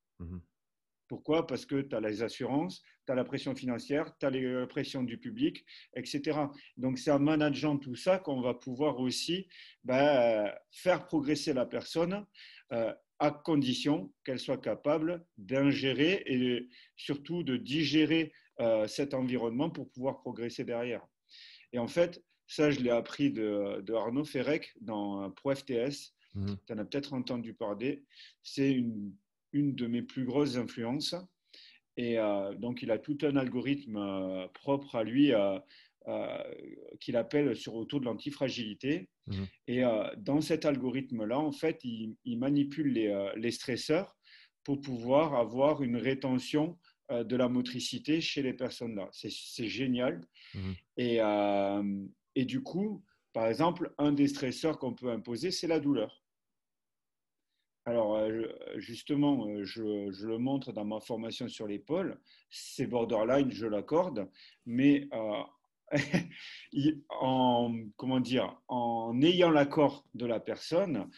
Speaker 1: Pourquoi? Parce que tu as les assurances, tu as la pression financière, tu as la pression du public, etc. Donc, c'est en manageant tout ça qu'on va pouvoir aussi ben, faire progresser la personne euh, à condition qu'elle soit capable d'ingérer et surtout de digérer euh, cet environnement pour pouvoir progresser derrière. Et en fait, ça, je l'ai appris de, Arnaud Ferrec dans ProFTS. Mmh. Tu en as peut-être entendu parler. C'est une une de mes plus grosses influences. Et euh, donc, il a tout un algorithme euh, propre à lui euh, qu'il appelle sur autour de l'antifragilité. Mhm. Et dans cet algorithme-là, en fait, il, manipule les, les, stresseurs pour pouvoir avoir une rétention de la motricité chez les personnes-là. C'est génial. Mhm. Et, et du coup, par exemple, un des stresseurs qu'on peut imposer, c'est la douleur. Alors, euh, justement, euh, je, le montre dans ma formation sur l'épaule. C'est borderline, je l'accorde, mais euh, en, comment dire, en ayant l'accord de la personne,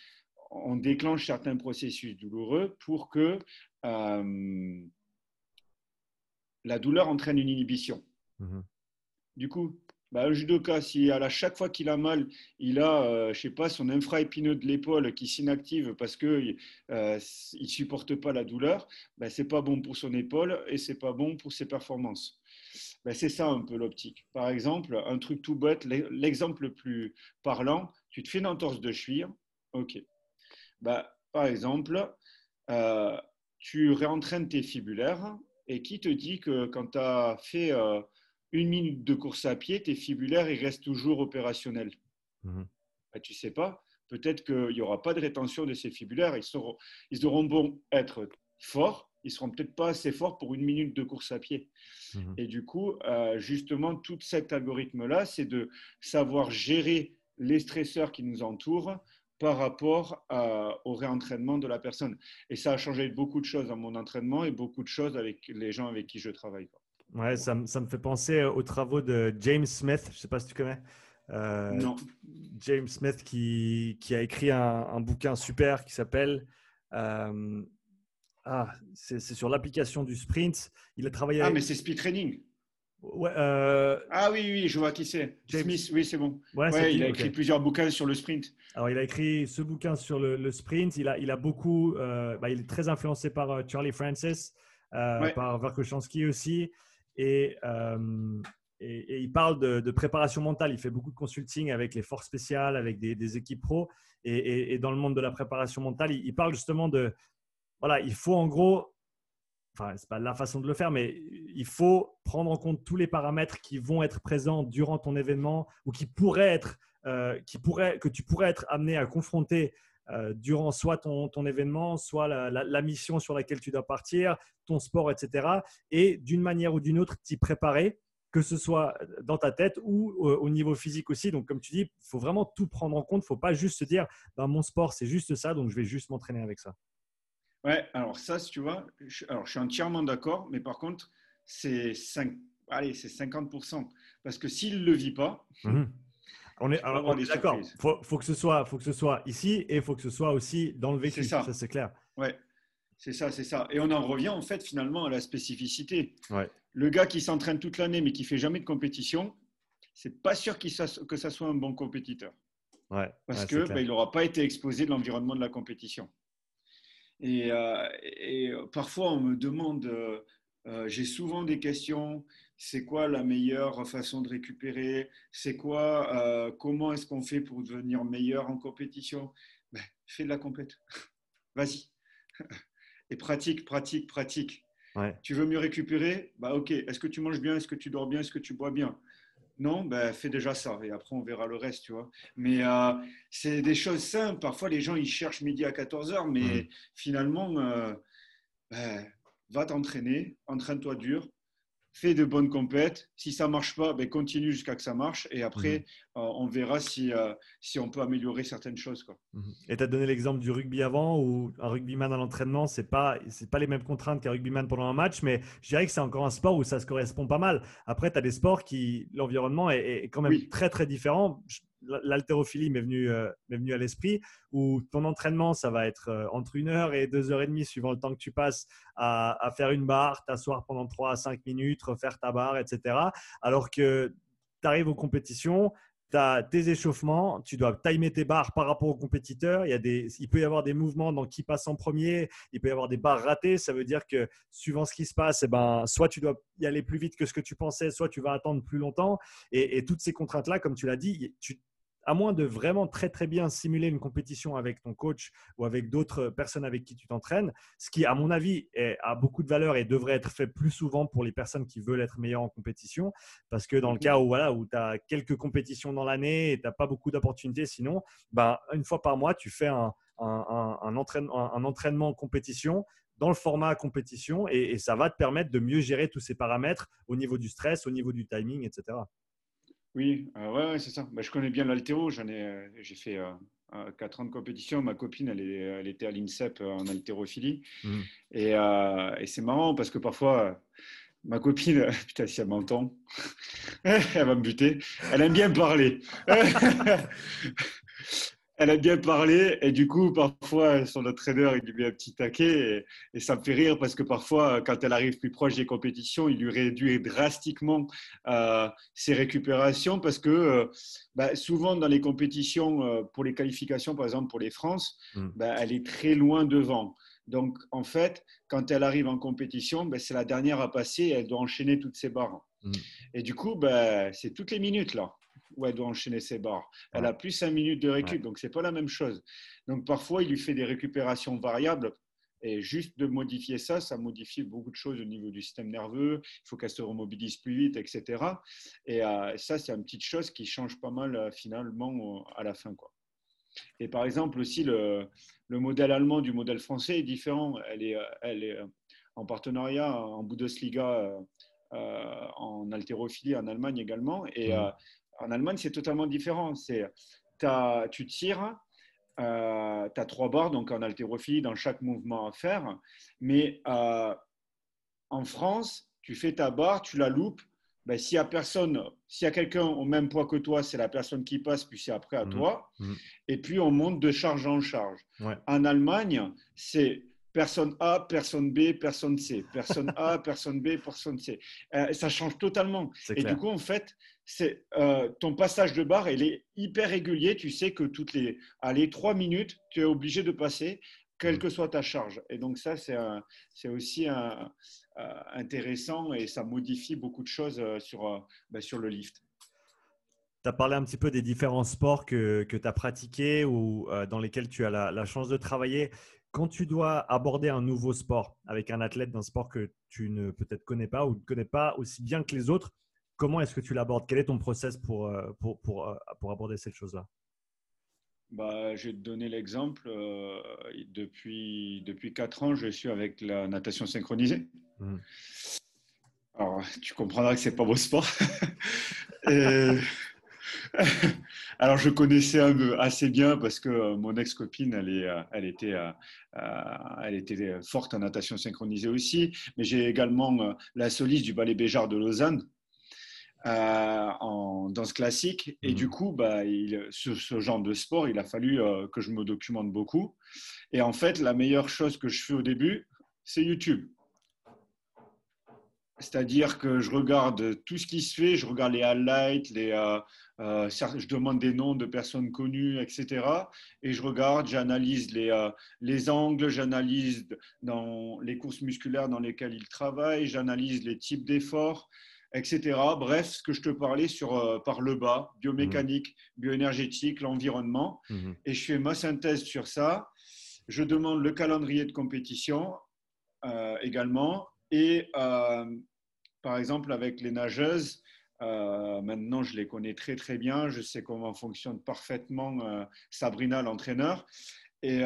Speaker 1: on déclenche certains processus douloureux pour que la douleur entraîne une inhibition. Mmh du coup, bah, un judoka, si à chaque fois qu'il a mal, il a, euh, je sais pas, son infraépineux de l'épaule qui s'inactive parce que euh, il supporte pas la douleur, bah, c'est pas bon pour son épaule et c'est pas bon pour ses performances. Bah, c'est ça un peu l'optique. Par exemple, un truc tout bête, l'exemple le plus parlant, tu te fais une entorse de cheville, ok. Bah, par exemple, euh, tu réentraînes tes fibulaires et qui te dit que quand tu as fait euh, une minute de course à pied, tes fibulaires, ils restent toujours opérationnels. Mhm. Bah, tu sais pas. Peut-être qu'il n'y aura pas de rétention de ces fibulaires. Ils, seront, ils auront beau être forts, ils seront peut-être pas assez forts pour une minute de course à pied. Mhm. Et du coup, euh, justement, tout cet algorithme-là, c'est de savoir gérer les stresseurs qui nous entourent par rapport au réentraînement de la personne. Et ça a changé beaucoup de choses dans mon entraînement et beaucoup de choses avec les gens avec qui je travaille.
Speaker 2: Ouais, ça, ça, me fait penser aux travaux de James Smith. Je ne sais pas si tu connais.
Speaker 1: Euh, non.
Speaker 2: James Smith qui, qui a écrit un, bouquin super qui s'appelle. Euh, ah, c'est sur l'application du sprint. Il a travaillé.
Speaker 1: Ah, mais c'est speed training.
Speaker 2: Ouais, euh,
Speaker 1: Ah oui, oui, je vois qui c'est. Smith, oui, c'est bon. Ouais, il a écrit plusieurs bouquins sur le sprint.
Speaker 2: Alors, il a écrit ce bouquin sur le, sprint. Il a, il a beaucoup. Bah, il est très influencé par Charlie Francis, par Verkoshansky aussi. Euh, et, et, il parle de, préparation mentale. Il fait beaucoup de consulting avec les forces spéciales, avec des, équipes pro. Et, dans le monde de la préparation mentale, il, parle justement de, voilà, il faut en gros, enfin, c'est pas la façon de le faire, mais il faut prendre en compte tous les paramètres qui vont être présents durant ton événement ou qui pourraient être, euh, qui pourraient, que tu pourrais être amené à confronter euh, durant soit ton, événement, soit la, mission sur laquelle tu dois partir, ton sport, etc. Et d'une manière ou d'une autre, t'y préparer, que ce soit dans ta tête ou au niveau physique aussi. Donc, comme tu dis, il faut vraiment tout prendre en compte. Il ne faut pas juste se dire, ben, mon sport, c'est juste ça, donc je vais juste m'entraîner avec ça.
Speaker 1: Ouais, alors ça, si tu vois, je, alors je suis entièrement d'accord, mais par contre, c'est 5, allez, c'est 50%. Parce que s'il ne le vit pas, mmh
Speaker 2: on est, d'accord. Il faut, que ce soit, faut que ce soit ici et il faut que ce soit aussi dans le vécu.
Speaker 1: C'est ça,
Speaker 2: ça c'est clair.
Speaker 1: Ouais, c'est ça, c'est ça. Et on en revient en fait finalement à la spécificité.
Speaker 2: Ouais.
Speaker 1: Le gars qui s'entraîne toute l'année mais qui fait jamais de compétition, c'est pas sûr que ça soit un bon compétiteur.
Speaker 2: Ouais,
Speaker 1: Parce qu'il que bah, il n'aura pas été exposé de l'environnement de la compétition. Et, euh, et, parfois on me demande, euh, euh, j'ai souvent des questions. C'est quoi la meilleure façon de récupérer, c'est quoi, euh, comment est-ce qu'on fait pour devenir meilleur en compétition? Ben, Fais de la compète, vas-y. Et pratique, pratique, pratique. Tu veux mieux récupérer? Bah, Ok, est-ce que tu manges bien? Est-ce que tu dors bien? Est-ce que tu bois bien? Non, ben, fais déjà ça et après on verra le reste, tu vois. Mais euh, c'est des choses simples. Parfois les gens ils cherchent midi à 14h, mais finalement, euh, ben, va t'entraîner, entraîne-toi dur, fais de bonnes compètes. Si ça marche pas, ben, continue jusqu'à que ça marche. Et après, mhm. euh, on verra si, euh, si on peut améliorer certaines choses. Quoi.
Speaker 2: Mhm. Et tu as donné l'exemple du rugby avant, où un rugbyman à l'entraînement, ce n'est pas, pas les mêmes contraintes qu'un rugbyman pendant un match, mais je dirais que c'est encore un sport où ça se correspond pas mal. Après, tu as des sports qui, l'environnement est, quand même très, très différent l'haltérophilie m'est venue, euh, venu à l'esprit, où ton entraînement, ça va être euh, entre une heure et deux heures et demie, suivant le temps que tu passes à, faire une barre, t'asseoir pendant trois à cinq minutes, refaire ta barre, etc. Alors que tu arrives aux compétitions, tu as tes échauffements, tu dois timer tes barres par rapport aux compétiteurs. Il, y a des, il peut y avoir des mouvements dans qui passe en premier, il peut y avoir des barres ratées. Ça veut dire que suivant ce qui se passe, eh ben, soit tu dois y aller plus vite que ce que tu pensais, soit tu vas attendre plus longtemps. Et, et toutes ces contraintes-là, comme tu l'as dit, tu, à moins de vraiment très très bien simuler une compétition avec ton coach ou avec d'autres personnes avec qui tu t'entraînes, ce qui à mon avis a beaucoup de valeur et devrait être fait plus souvent pour les personnes qui veulent être meilleures en compétition, parce que dans le cas où, voilà, où tu as quelques compétitions dans l'année et tu n'as pas beaucoup d'opportunités sinon, ben, une fois par mois, tu fais un, un, entraînement, un entraînement en compétition dans le format compétition et, et, ça va te permettre de mieux gérer tous ces paramètres au niveau du stress, au niveau du timing, etc.
Speaker 1: Oui, euh, ouais, c'est ça. Bah, je connais bien l'altéro. J'en ai, euh, j'ai fait euh, 4 ans de compétition. Ma copine, elle, est, elle était à l'INSEP en haltérophilie. Mmh. Et, et c'est marrant parce que parfois, ma copine, putain, si elle m'entend, elle va me buter. Elle aime bien parler. elle a bien parlé et du coup, parfois, son entraîneur, il lui met un petit taquet et, ça me fait rire parce que parfois, quand elle arrive plus proche des compétitions, il lui réduit drastiquement euh, ses récupérations parce que euh, bah, souvent dans les compétitions, euh, pour les qualifications, par exemple pour les France, mm. bah, elle est très loin devant. Donc, en fait, quand elle arrive en compétition, bah, c'est la dernière à passer et elle doit enchaîner toutes ses barres. Mm. Et du coup, c'est toutes les minutes là où elle doit enchaîner ses barres. Elle a plus 5 minutes de récup, donc ce n'est pas la même chose. Donc parfois, il lui fait des récupérations variables. Et juste de modifier ça, ça modifie beaucoup de choses au niveau du système nerveux. Il faut qu'elle se remobilise plus vite, etc. Et euh, ça, c'est une petite chose qui change pas mal euh, finalement à la fin. Quoi. Et par exemple aussi, le, le, modèle allemand du modèle français est différent. Elle est, elle est en partenariat en Bundesliga, euh, en haltérophilie en Allemagne également. Et mmh en Allemagne, c'est totalement différent. C'est, tu tires, euh, tu as trois barres, donc en haltérophilie, dans chaque mouvement à faire. Mais euh, en France, tu fais ta barre, tu la loupes. Ben, s'il y a personne, s'il y a quelqu'un au même poids que toi, c'est la personne qui passe, puis c'est après à mmh. toi. Mmh. Et puis on monte de charge en charge. En Allemagne, c'est personne A, personne B, personne C, personne A, personne B, personne C. Euh, ça change totalement. Et du coup, en fait, c'est euh, ton passage de barre, il est hyper régulier. Tu sais que toutes les allez, trois minutes, tu es obligé de passer, quelle mm. que soit ta charge. Et donc ça, c'est aussi euh, intéressant et ça modifie beaucoup de choses sur, bah, sur le lift.
Speaker 2: Tu as parlé un petit peu des différents sports que, que tu as pratiqués ou dans lesquels tu as la, la, chance de travailler. Quand tu dois aborder un nouveau sport avec un athlète d'un sport que tu ne peut-être connais pas ou ne connais pas aussi bien que les autres, Comment est-ce que tu l'abordes? Quel est ton process pour, euh, pour, pour, euh, pour aborder cette chose-là?
Speaker 1: Bah, je vais te donner l'exemple. Euh, depuis, depuis 4 ans, je suis avec la natation synchronisée. Mmh. Alors, tu comprendras que ce n'est pas mon sport. alors, je connaissais un peu, assez bien parce que mon ex-copine, elle, est, elle, était, elle était forte en natation synchronisée aussi. Mais j'ai également la soliste du ballet Béjar de Lausanne euh, en danse classique. Et du mhm. coup, bah, il, ce genre de sport, il a fallu euh, que je me documente beaucoup. Et en fait, la meilleure chose que je fais au début, c'est YouTube. C'est-à-dire que je regarde tout ce qui se fait, je regarde les highlights, les, euh, je demande des noms de personnes connues, etc. Et je regarde, j'analyse les, les angles, j'analyse dans les courses musculaires dans lesquelles ils travaillent, j'analyse les types d'efforts, etc. Bref, ce que je te parlais sur, euh, par le bas, biomécanique, bioénergétique, l'environnement. Mhm. Et je fais ma synthèse sur ça. Je demande le calendrier de compétition euh, également. Et euh, par exemple, avec les nageuses, maintenant je les connais très très bien. Je sais comment fonctionne parfaitement Sabrina, l'entraîneur. Et,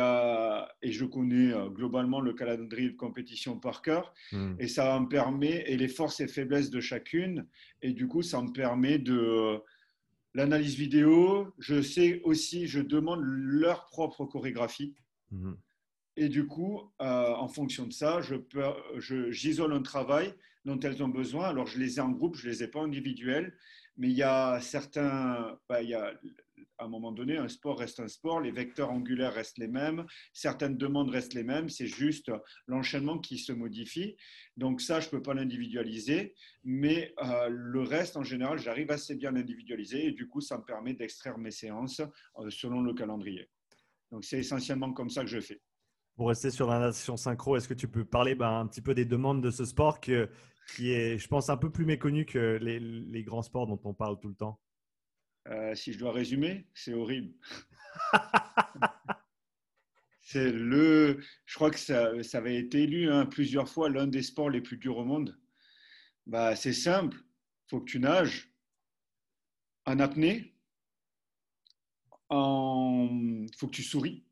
Speaker 1: et, je connais globalement le calendrier de compétition par cœur. Hmm. Et ça me permet, et les forces et faiblesses de chacune. Et du coup, ça me permet de l'analyse vidéo. Je sais aussi, je demande leur propre chorégraphie. Hmm. Et du coup, en fonction de ça, je j'isole un travail dont elles ont besoin. Alors, je les ai en groupe, je ne les ai pas individuels, mais il y a certains, bah, il y a, à un moment donné, un sport reste un sport, les vecteurs angulaires restent les mêmes, certaines demandes restent les mêmes, c'est juste l'enchaînement qui se modifie. Donc ça, je ne peux pas l'individualiser, mais euh, le reste, en général, j'arrive assez bien à l'individualiser et du coup, ça me permet d'extraire mes séances euh, selon le calendrier. Donc c'est essentiellement comme ça que je fais.
Speaker 2: Pour rester sur la natation synchro, est-ce que tu peux parler ben, un petit peu des demandes de ce sport que, qui est, je pense, un peu plus méconnu que les, les grands sports dont on parle tout le temps
Speaker 1: euh, Si je dois résumer, c'est horrible. c'est le, je crois que ça, ça avait été élu hein, plusieurs fois l'un des sports les plus durs au monde. Bah, c'est simple, faut que tu nages en apnée, il faut que tu souris,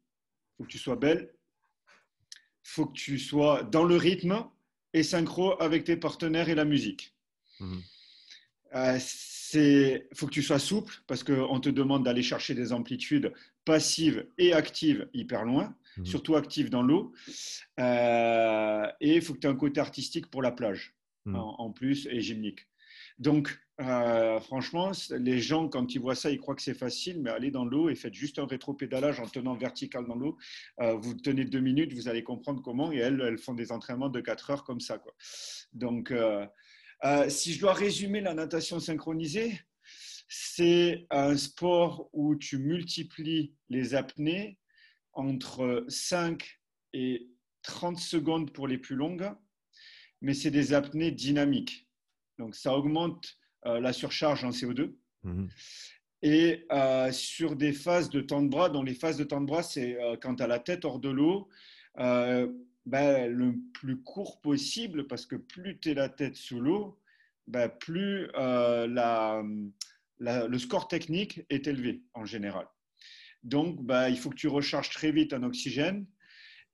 Speaker 1: faut que tu sois belle, faut que tu sois dans le rythme et synchro avec tes partenaires et la musique. Il mhm. euh, faut que tu sois souple parce qu'on te demande d'aller chercher des amplitudes passives et actives hyper loin, mhm. surtout actives dans l'eau. Euh, et il faut que tu aies un côté artistique pour la plage mhm. en, plus et gymnique. Donc, euh, franchement, les gens, quand ils voient ça, ils croient que c'est facile, mais allez dans l'eau et faites juste un rétro-pédalage en tenant vertical dans l'eau. Euh, vous tenez deux minutes, vous allez comprendre comment. Et elles, elles font des entraînements de quatre heures comme ça. Donc, euh, si je dois résumer la natation synchronisée, c'est un sport où tu multiplies les apnées entre 5 et 30 secondes pour les plus longues, mais c'est des apnées dynamiques. Donc, ça augmente euh, la surcharge en CO2. Mhm. Et euh, sur des phases de temps de bras, dont les phases de temps de bras, c'est euh, quand tu as la tête hors de l'eau, ben, le plus court possible, parce que plus tu es la tête sous l'eau, ben, plus la, le score technique est élevé en général. Donc, ben, il faut que tu recharges très vite en oxygène.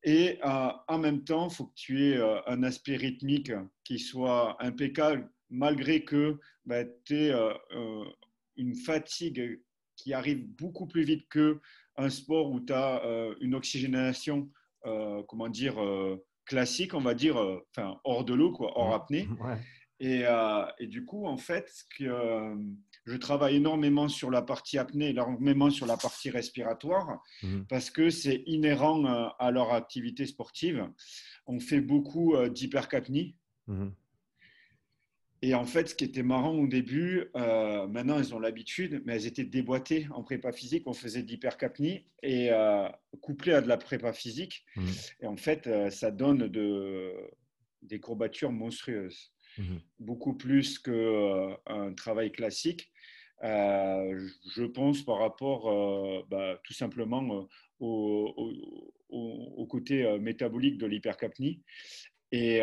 Speaker 1: Et en même temps, il faut que tu aies un aspect rythmique qui soit impeccable malgré que bah, tu aies euh, euh, une fatigue qui arrive beaucoup plus vite qu'un sport où tu as euh, une oxygénation, comment dire, classique, on va dire, enfin, hors de l'eau, quoi, hors apnée. Et, et, du coup, en fait, que, je travaille énormément sur la partie apnée, énormément sur la partie respiratoire, mmh. parce que c'est inhérent à leur activité sportive. On fait beaucoup d'hypercapnie. Mmh. Et en fait, ce qui était marrant au début, euh, maintenant elles ont l'habitude, mais elles étaient déboîtées en prépa physique. On faisait de l'hypercapnie et euh, couplé à de la prépa physique. Mmh. Et en fait, euh, ça donne de, des courbatures monstrueuses, mmh. beaucoup plus qu'un travail classique. je pense par rapport bah, tout simplement au, au, au, côté métabolique de l'hypercapnie. Et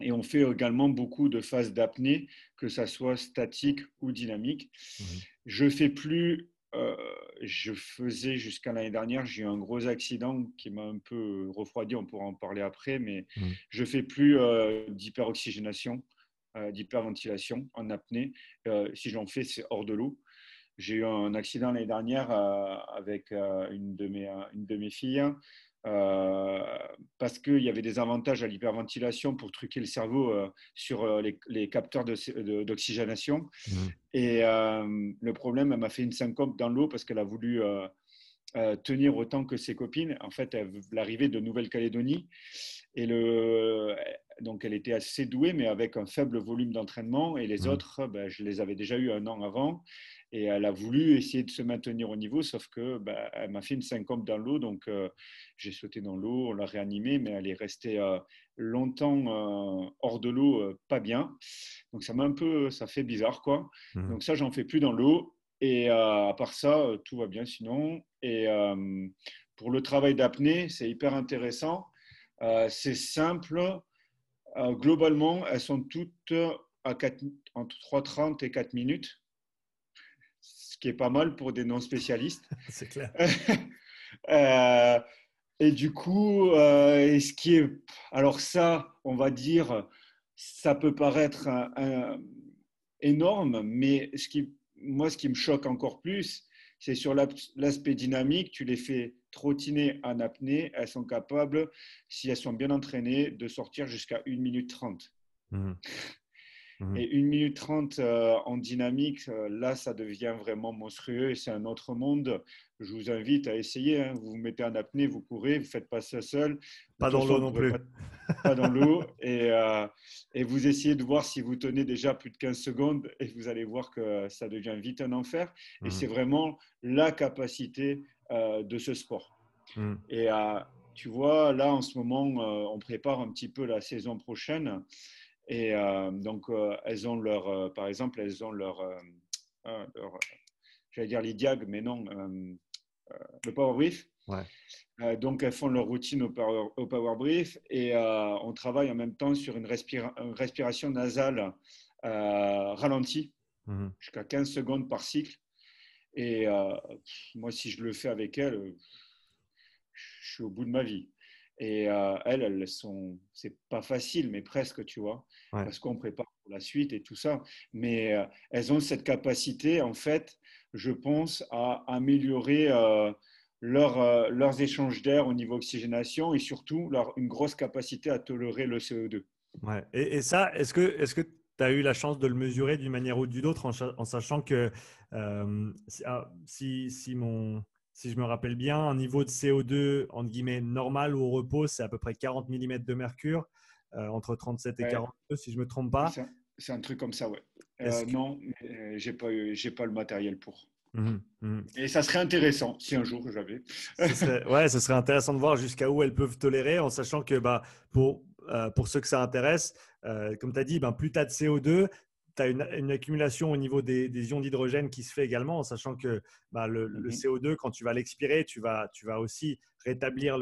Speaker 1: et on fait également beaucoup de phases d'apnée, que ça soit statique ou dynamique. Mmh je fais plus, euh, je faisais jusqu'à l'année dernière, j'ai eu un gros accident qui m'a un peu refroidi, on pourra en parler après, mais je mmh. je fais plus euh, d'hyperoxygénation, euh, d'hyperventilation en apnée. si j'en fais, c'est hors de l'eau. J'ai eu un accident l'année dernière avec une de, mes, une de mes filles. Euh, parce qu'il y avait des avantages à l'hyperventilation pour truquer le cerveau euh, sur euh, les, capteurs d'oxygénation. Mmh. Et le problème, elle m'a fait une syncope dans l'eau parce qu'elle a voulu tenir autant que ses copines. En fait, elle arrivait de Nouvelle-Calédonie. Et le, donc, elle était assez douée, mais avec un faible volume d'entraînement. Et les mmh. autres, ben, je les avais déjà eu un an avant. Et elle a voulu essayer de se maintenir au niveau, sauf que bah, elle m'a fait une syncope dans l'eau. Donc, euh, j'ai sauté dans l'eau, on l'a réanimée, mais elle est restée euh, longtemps euh, hors de l'eau, pas bien. Donc, ça m'a un peu, ça fait bizarre, quoi. Mmh. Donc, ça, j'en fais plus dans l'eau. Et à part ça, tout va bien sinon. Et pour le travail d'apnée, c'est hyper intéressant. c'est simple. globalement, elles sont toutes à 4, entre 3,30 et 4 minutes ce qui est pas mal pour des non-spécialistes.
Speaker 2: C'est clair.
Speaker 1: et du coup, ce qui est, alors ça, on va dire, ça peut paraître énorme, mais ce qui, moi, ce qui me choque encore plus, c'est sur l'aspect dynamique, tu les fais trottiner en apnée, elles sont capables, si elles sont bien entraînées, de sortir jusqu'à 1 minute 30. Mmh. Mmh. Et 1 minute 30 euh, en dynamique, euh, là, ça devient vraiment monstrueux et c'est un autre monde. Je vous invite à essayer. Hein. Vous vous mettez en apnée, vous courez, vous ne faites pas ça seul.
Speaker 2: Pas dans l'eau non plus.
Speaker 1: Pas, dans l'eau. Et, euh, et, vous essayez de voir si vous tenez déjà plus de 15 secondes et vous allez voir que ça devient vite un enfer. Et mmh. c'est vraiment la capacité de ce sport. Mmh. Et tu vois, là, en ce moment, on prépare un petit peu la saison prochaine. Et euh, donc, euh, elles ont leur, euh, par exemple, elles ont leur, j'allais dire l'IDIAG, mais non, le Power Brief. Ouais. donc, elles font leur routine au Power, au power Brief et on travaille en même temps sur une, respiration nasale ralentie, mmh jusqu'à 15 secondes par cycle. Et moi, si je le fais avec elles, je suis au bout de ma vie. Et euh, elles, elles sont, c'est pas facile, mais presque, tu vois, parce qu'on prépare pour la suite et tout ça. Mais euh, elles ont cette capacité, en fait, je pense, à améliorer euh, leur, leurs échanges d'air au niveau oxygénation et surtout leur, une grosse capacité à tolérer le CO2.
Speaker 2: Ouais. Et, ça, est-ce que est-ce que tu as eu la chance de le mesurer d'une manière ou d'une autre en, en sachant que ah, si, si mon si je me rappelle bien, un niveau de CO2 entre guillemets normal ou au repos, c'est à peu près 40 mm de mercure, euh, entre 37 et 42, si je ne me trompe pas.
Speaker 1: C'est un, truc comme ça, ouais. Euh, non, euh, j'ai pas, j'ai pas le matériel pour. Mmh mmh. Et ça serait intéressant si un jour j'avais.
Speaker 2: ouais, ce serait intéressant de voir jusqu'à où elles peuvent tolérer, en sachant que bah, pour, pour ceux que ça intéresse, comme tu as dit, ben, plus tu as de CO2, tu as une, accumulation au niveau des, ions d'hydrogène qui se fait également, en sachant que bah, le, mhm. CO2, quand tu vas l'expirer, tu vas, tu vas aussi rétablir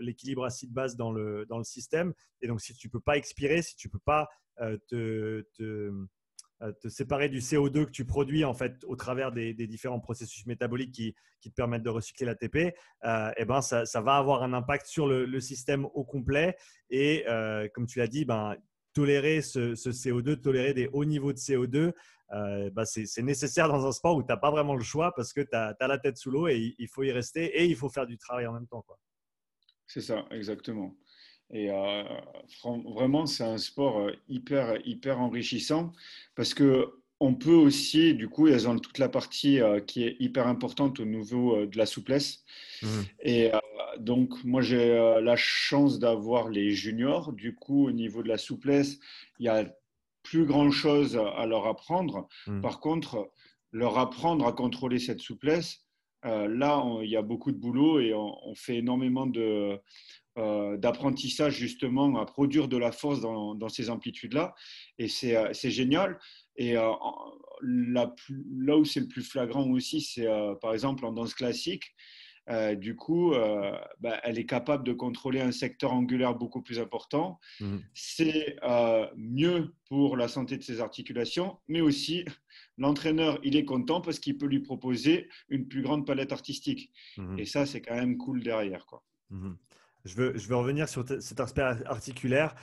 Speaker 2: l'équilibre acide-base dans le, dans le système. Et donc, si tu ne peux pas expirer, si tu ne peux pas euh, te, euh, te, séparer du CO2 que tu produis en fait au travers des, différents processus métaboliques qui, qui, te permettent de recycler l'ATP, et euh, eh ben ça, ça, va avoir un impact sur le, système au complet. Et comme tu l'as dit, ben, tolérer ce, CO2, tolérer des hauts niveaux de CO2, euh, bah, c'est nécessaire dans un sport où tu n'as pas vraiment le choix parce que tu as, la tête sous l'eau et il faut y rester et il faut faire du travail en même temps.
Speaker 1: C'est ça, exactement. Et euh, vraiment, c'est un sport euh, hyper, hyper enrichissant parce que on peut aussi, du coup, elles ont toute la partie qui est hyper importante au niveau de la souplesse. Mmh. Et donc, moi, j'ai euh, la chance d'avoir les juniors. Du coup, au niveau de la souplesse, il y a plus grand-chose à leur apprendre. Hmm. Par contre, leur apprendre à contrôler cette souplesse, euh, là, il y a beaucoup de boulot et on, fait énormément de, euh, d'apprentissage justement à produire de la force dans, dans ces amplitudes-là. Et c'est génial. Et là où c'est le plus flagrant aussi, c'est par exemple en danse classique. Euh, du coup, euh, bah, elle est capable de contrôler un secteur angulaire beaucoup plus important. Mmh. C'est euh, mieux pour la santé de ses articulations, mais aussi l'entraîneur, il est content parce qu'il peut lui proposer une plus grande palette artistique. Mmh. Et ça, c'est quand même cool derrière. Quoi.
Speaker 2: Mmh. Je veux, je veux, revenir sur cet aspect articulaire,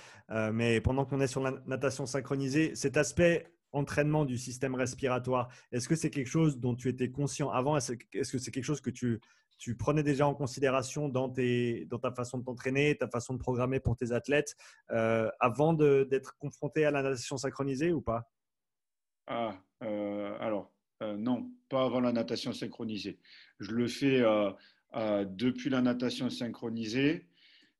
Speaker 2: mais pendant qu'on est sur la natation synchronisée, cet aspect entraînement du système respiratoire, est-ce que c'est quelque chose dont tu étais conscient avant? Est-ce que c'est quelque chose que tu tu prenais déjà en considération dans, tes, dans ta façon de t'entraîner, ta façon de programmer pour tes athlètes, euh, avant d'être confronté à la natation synchronisée ou pas?
Speaker 1: Ah, euh, Alors, euh, non, pas avant la natation synchronisée. Je le fais depuis la natation synchronisée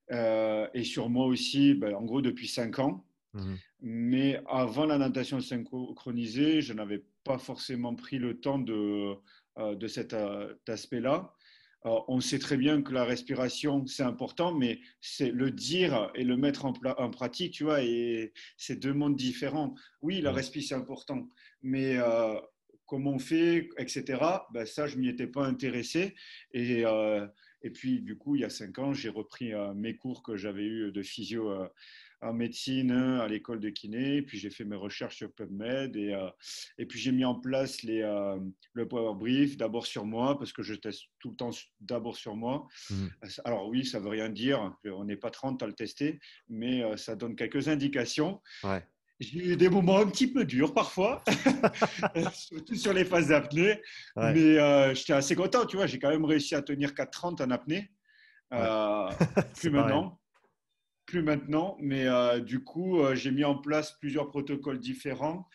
Speaker 1: et sur moi aussi, ben, en gros, depuis 5 ans. Mmh Mais avant la natation synchronisée, je n'avais pas forcément pris le temps de, de cet aspect-là on sait très bien que la respiration, c'est important, mais c'est le dire et le mettre en, pratique, tu vois, et c'est deux mondes différents. Oui, la respiration, c'est important, mais euh, comment on fait, etc., ben ça, je m'y étais pas intéressé. Et, euh, et, puis, du coup, il y a cinq ans, j'ai repris euh, mes cours que j'avais eu de physio en médecine à l'école de kiné, puis j'ai fait mes recherches sur PubMed et, et puis j'ai mis en place les, le Power Brief d'abord sur moi parce que je teste tout le temps d'abord sur moi. Mmh. Alors oui, ça veut rien dire, on n'est pas 30 à le tester, mais ça donne quelques indications. Ouais. J'ai eu des moments un petit peu durs parfois, surtout sur les phases d'apnée. Mais euh, j'étais assez content, tu vois. J'ai quand même réussi à tenir 4,30 en apnée. Euh, plus maintenant. Plus maintenant. Mais euh, du coup, j'ai mis en place plusieurs protocoles différents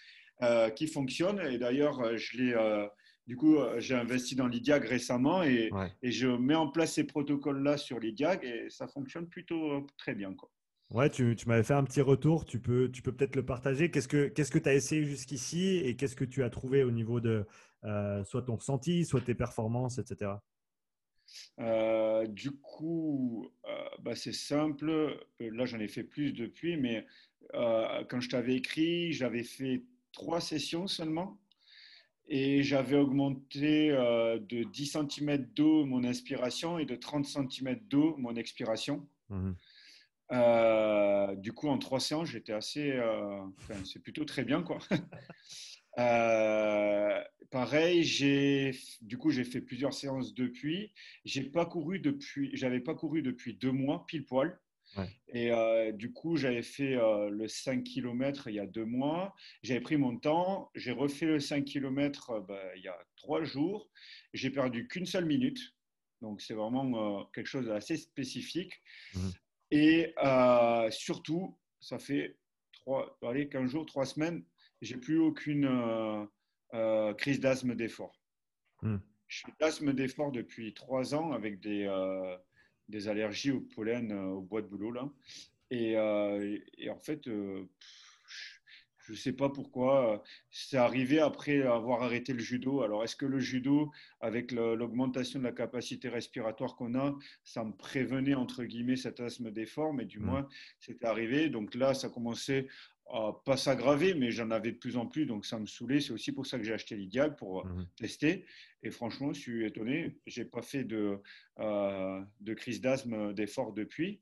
Speaker 1: qui fonctionnent. Et d'ailleurs, je l'ai. du coup, j'ai investi dans l'IDIAG récemment et, et, je mets en place ces protocoles-là sur l'IDIAG et ça fonctionne plutôt très bien. Quoi.
Speaker 2: Ouais, tu, m'avais fait un petit retour. Tu peux, tu peux peut-être le partager. Qu'est-ce que tu que as essayé jusqu'ici et qu'est-ce que tu as trouvé au niveau de euh, soit ton ressenti, soit tes performances, etc.
Speaker 1: Euh, du coup, euh, bah, c'est simple. Là, j'en ai fait plus depuis, mais quand je t'avais écrit, j'avais fait trois sessions seulement et j'avais augmenté de 10 cm d'eau mon inspiration et de 30 cm d'eau mon expiration. Mmh euh, du coup, en trois séances, j'étais assez. Euh, c'est plutôt très bien, quoi. Euh, pareil, j'ai du coup j'ai fait plusieurs séances depuis. J'ai pas couru depuis, j'avais pas couru depuis deux mois pile poil. Et du coup, j'avais fait le 5 km il y a deux mois. J'avais pris mon temps. J'ai refait le 5 km bah, il y a trois jours. J'ai perdu qu'une seule minute. Donc, c'est vraiment quelque chose d'assez spécifique. Mmh. Et euh, surtout, ça fait trois, allez, 15 jours, 3 semaines, j'ai plus aucune euh, euh, crise d'asthme d'effort. Hmm. Je suis d'asthme d'effort depuis 3 ans avec des, des allergies au pollen, au bois de boulot. Là. Et, et en fait, je ne sais pas pourquoi. C'est arrivé après avoir arrêté le judo. Alors, est-ce que le judo, avec l'augmentation de la capacité respiratoire qu'on a, ça me prévenait, entre guillemets, cet asthme d'effort? Mais du mmh. moins, c'était arrivé. Donc là, ça commençait à pas s'aggraver, mais j'en avais de plus en plus, donc ça me saoulait. C'est aussi pour ça que j'ai acheté l'Idial pour mmh. tester. Et franchement, je suis étonné. Je n'ai pas fait de, euh, de crise d'asthme d'effort depuis.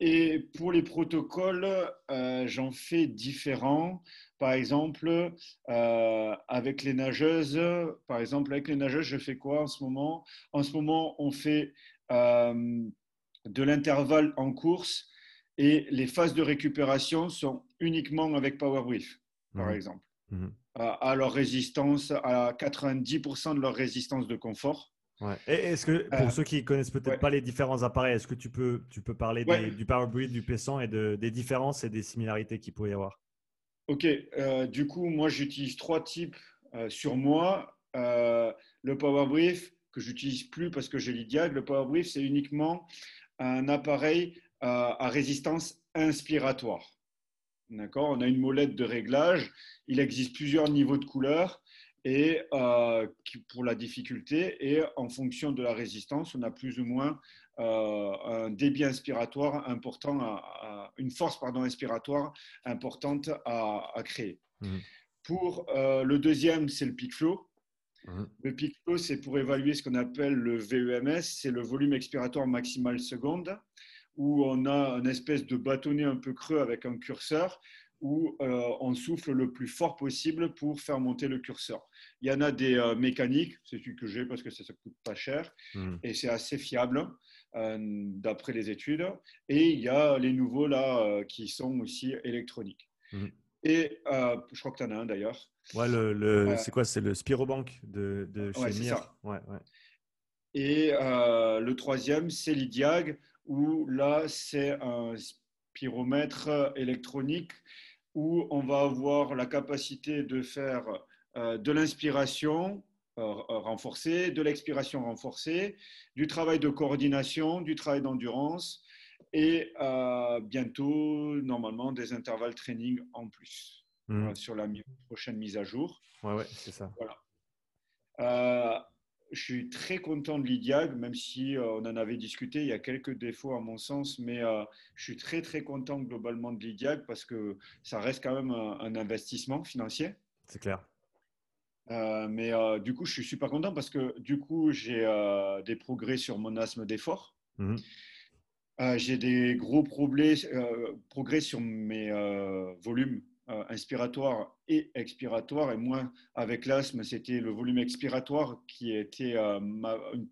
Speaker 1: Et pour les protocoles, euh, j'en fais différents. Par exemple, euh, avec les nageuses, par exemple, avec les nageuses, je fais quoi en ce moment? En ce moment, on fait euh, de l'intervalle en course et les phases de récupération sont uniquement avec Power Brief, par mmh. exemple. Mmh. à leur résistance, à 90% de leur résistance de confort.
Speaker 2: Est-ce que pour euh, ceux qui connaissent peut-être pas les différents appareils, est-ce que tu peux, tu peux parler du Power Brief, du P100 et de, des différences et des similarités qu'il peut y avoir?
Speaker 1: Ok, euh, du coup, moi j'utilise trois types euh, sur moi. le Power Brief, que j'utilise plus parce que j'ai l'IDIAG, le Power Brief, c'est uniquement un appareil à résistance inspiratoire. D'accord? On a une molette de réglage. Il existe plusieurs niveaux de couleurs et euh, pour la difficulté et en fonction de la résistance, on a plus ou moins euh, un débit inspiratoire important, à, une force pardon, inspiratoire importante à, créer. Mmh. Pour euh, le deuxième, c'est le peak flow. Mmh. Le peak flow, c'est pour évaluer ce qu'on appelle le VEMS, c'est le volume expiratoire maximal seconde, où on a une espèce de bâtonnet un peu creux avec un curseur où euh, on souffle le plus fort possible pour faire monter le curseur. Il y en a des euh, mécaniques, c'est celui que j'ai parce que ça ne coûte pas cher hmm. et c'est assez fiable euh, d'après les études. Et il y a les nouveaux là qui sont aussi électroniques. Hmm. Et je crois que tu en as un d'ailleurs.
Speaker 2: Ouais, le, c'est quoi C'est le Spirobank de, de chez ouais, Mir. Ouais, ouais.
Speaker 1: Et le troisième, c'est l'IDIAG, où là, c'est un spiromètre électronique où on va avoir la capacité de faire euh, de l'inspiration euh, renforcée, de l'expiration renforcée, du travail de coordination, du travail d'endurance et euh, bientôt, normalement, des intervalles training en plus mmh. sur la prochaine mise à jour.
Speaker 2: Ouais, ouais, c'est ça.
Speaker 1: Voilà je suis très content de l'IDIAG, même si euh, on en avait discuté. Il y a quelques défauts à mon sens, mais euh, je suis très très content globalement de l'IDIAG parce que ça reste quand même un, investissement financier.
Speaker 2: C'est clair.
Speaker 1: Euh, mais du coup, je suis super content parce que du coup, j'ai des progrès sur mon asthme d'effort. Euh, J'ai des gros progrès, progrès sur mes volumes inspiratoires et expiratoires. Et moi, avec l'asthme, c'était le volume expiratoire qui était ma, une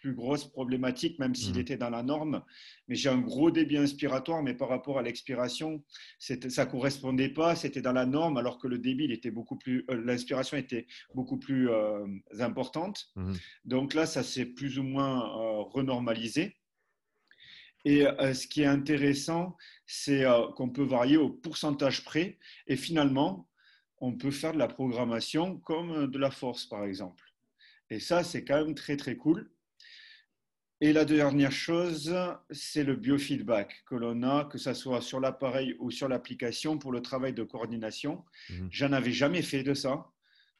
Speaker 1: plus grosse problématique, même s'il mmh. était dans la norme. Mais j'ai un gros débit inspiratoire, mais par rapport à l'expiration, ça ne correspondait pas. C'était dans la norme, alors que le débit, il était beaucoup plus, euh, l'inspiration était beaucoup plus euh, importante. Mmh. Donc là, ça s'est plus ou moins euh, renormalisé. Et ce qui est intéressant, c'est qu'on peut varier au pourcentage près. Et finalement, on peut faire de la programmation comme de la force, par exemple. Et ça, c'est quand même très, très cool. Et la dernière chose, c'est le biofeedback que l'on a, que ce soit sur l'appareil ou sur l'application pour le travail de coordination. Mhm. J'en avais jamais fait de ça,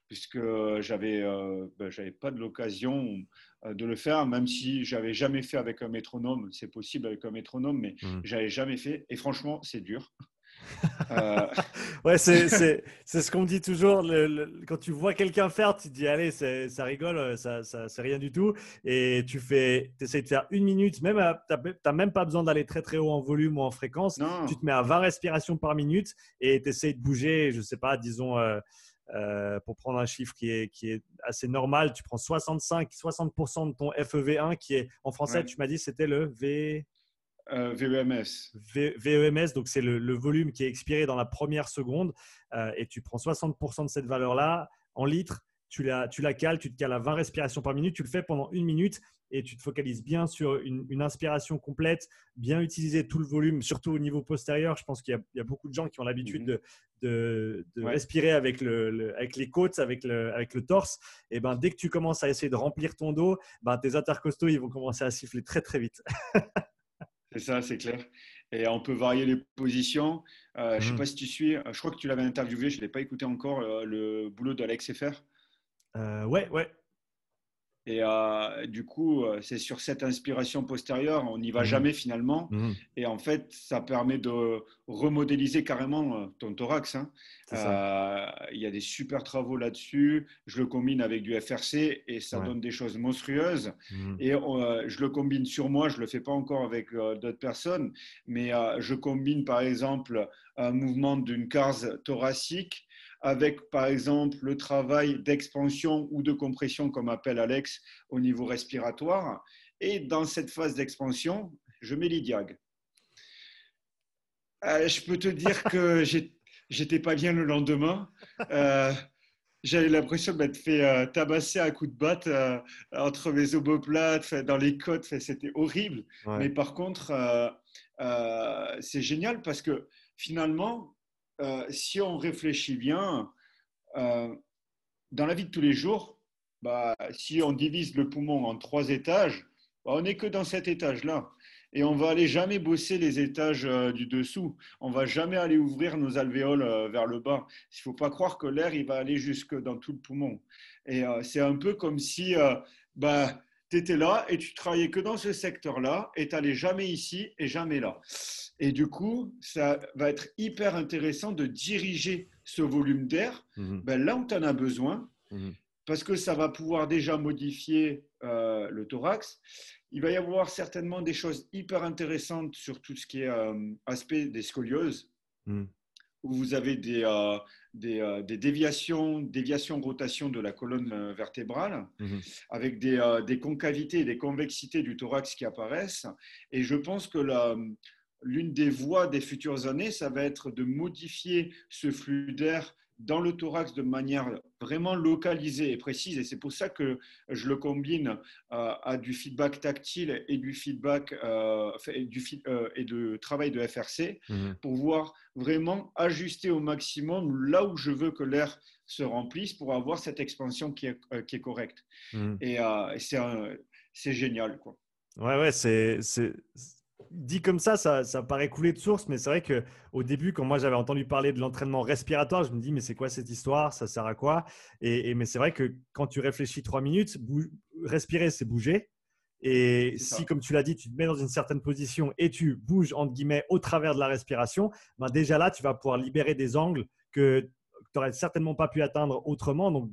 Speaker 1: puisque j'avais euh, ben, j'avais pas de l'occasion euh, de le faire, même si j'avais jamais fait avec un métronome. C'est possible avec un métronome, mais mhm. j'avais jamais fait. Et franchement, c'est dur.
Speaker 2: Euh, ouais, c'est ce qu'on dit toujours. quand tu vois quelqu'un faire, tu te dis, allez, ça rigole, ça, ça c'est rien du tout. Et tu fais, essaies de faire une minute, même tu n'as même pas besoin d'aller très très haut en volume ou en fréquence. Tu te mets à 20 respirations par minute et tu essaies de bouger, je sais pas, disons. Euh, euh, pour prendre un chiffre qui est, qui est assez normal, tu prends 65-60% de ton FEV1 qui est en français, tu m'as dit c'était le V.
Speaker 1: Euh, VEMS.
Speaker 2: VEMS, donc c'est le, volume qui est expiré dans la première seconde. Euh, et tu prends 60% de cette valeur-là en litres, tu la, tu la cales, tu te cales à 20 respirations par minute, tu le fais pendant une minute et tu te focalises bien sur une, inspiration complète, bien utiliser tout le volume, surtout au niveau postérieur. Je pense qu'il y, a beaucoup de gens qui ont l'habitude mhm. de, de, respirer avec, le, avec les côtes, avec le, avec le torse. Et ben, dès que tu commences à essayer de remplir ton dos, ben, tes intercostaux ils vont commencer à siffler très très vite.
Speaker 1: C'est ça, c'est clair. Et on peut varier les positions. Euh, je ne sais mmh. pas si tu suis, euh, je crois que tu l'avais interviewé, je ne l'ai pas écouté encore, euh, le boulot d'Alex FR.
Speaker 2: ouais, ouais.
Speaker 1: Et euh, du coup, euh, c'est sur cette inspiration postérieure, on n'y va mmh. jamais finalement. Mmh. Et en fait, ça permet de remodéliser carrément euh, ton thorax. Hein. Il y a des super travaux là-dessus. Je le combine avec du FRC et ça donne des choses monstrueuses. Mmh. Et je le combine sur moi, je ne le fais pas encore avec d'autres personnes, mais je combine par exemple un mouvement d'une case thoracique avec par exemple le travail d'expansion ou de compression, comme appelle Alex, au niveau respiratoire. Et dans cette phase d'expansion, je mets l'IDIAG. Euh, je peux te dire que j'étais pas bien le lendemain. Euh, j'avais l'impression de m'être fait euh, tabasser à coups de batte entre mes omoplates, dans les côtes. C'était horrible. Mais par contre, c'est génial parce que finalement, euh, si on réfléchit bien, euh, dans la vie de tous les jours, bah, si on divise le poumon en trois étages, bah, on n'est que dans cet étage-là. Et on va aller jamais bosser les étages euh, du dessous. On va jamais aller ouvrir nos alvéoles vers le bas. Il faut pas croire que l'air il va aller jusque dans tout le poumon. Et c'est un peu comme si bah, tu étais là et tu travaillais que dans ce secteur-là et tu n'allais jamais ici et jamais là. Et du coup, ça va être hyper intéressant de diriger ce volume d'air mhm. ben, là où tu en as besoin, mhm. parce que ça va pouvoir déjà modifier euh, le thorax. Il va y avoir certainement des choses hyper intéressantes sur tout ce qui est euh, aspect des scolioses, mhm. Où vous avez des, euh, des, des, déviations, déviations, rotation de la colonne vertébrale, avec des, des, concavités et des convexités du thorax qui apparaissent. Et je pense que la l'une des voies des futures années, ça va être de modifier ce flux d'air dans le thorax de manière vraiment localisée et précise. Et c'est pour ça que je le combine euh, à du feedback tactile et du feedback euh, et, du, euh, et de travail de FRC mhm. pour pouvoir vraiment ajuster au maximum là où je veux que l'air se remplisse pour avoir cette expansion qui est, qui est correcte. Mhm. Et c'est génial. Quoi.
Speaker 2: Ouais, ouais, c'est dit comme ça, ça, paraît couler de source, mais c'est vrai qu'au début, quand moi j'avais entendu parler de l'entraînement respiratoire, je me dis, mais c'est quoi cette histoire? Ça sert à quoi? Et, Mais c'est vrai que quand tu réfléchis trois minutes, respirer, c'est bouger. Et si, comme tu l'as dit, tu te mets dans une certaine position et tu bouges, entre guillemets, au travers de la respiration, ben déjà là, tu vas pouvoir libérer des angles que tu n'aurais certainement pas pu atteindre autrement. Donc,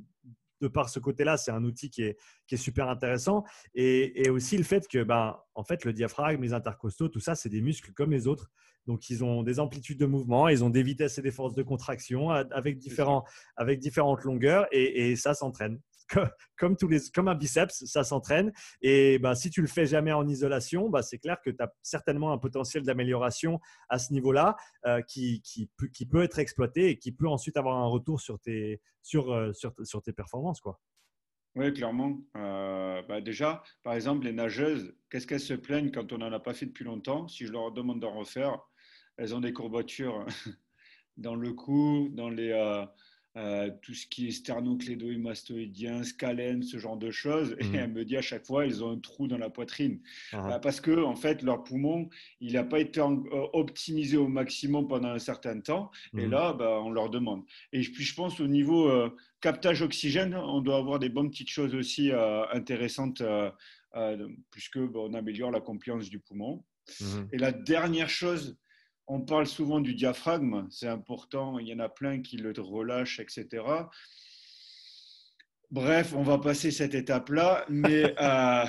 Speaker 2: de par ce côté-là, c'est un outil qui est, qui est super intéressant. Et, aussi le fait que, ben, en fait, le diaphragme, les intercostaux, tout ça, c'est des muscles comme les autres. Donc, ils ont des amplitudes de mouvement, ils ont des vitesses et des forces de contraction avec, différents, avec différentes longueurs et, et ça s'entraîne comme, tous les, comme un biceps, ça s'entraîne. Et bah, si tu le fais jamais en isolation, bah, c'est clair que tu as certainement un potentiel d'amélioration à ce niveau-là euh, qui, qui, qui, peut être exploité et qui peut ensuite avoir un retour sur tes, sur, euh, sur, sur tes performances. Quoi.
Speaker 1: Oui, clairement. Euh, bah déjà, par exemple, les nageuses, qu'est-ce qu'elles se plaignent quand on n'en a pas fait depuis longtemps? Si je leur demande d'en refaire, elles ont des courbatures dans le cou, dans les, euh, tout ce qui est sternoclédoïmastoïdien, scalène, ce genre de choses. Et mhm. elle me dit à chaque fois, ils ont un trou dans la poitrine. Ah. Bah, parce que, en fait, leur poumon, il n'a pas été euh, optimisé au maximum pendant un certain temps. Et mhm. là, bah, on leur demande. Et puis, je pense au niveau euh, captage oxygène, on doit avoir des bonnes petites choses aussi intéressantes, puisque bah, on améliore la compliance du poumon. Mhm. Et la dernière chose, on parle souvent du diaphragme, c'est important, il y en a plein qui le relâchent, etc. Bref, on va passer cette étape-là, mais euh,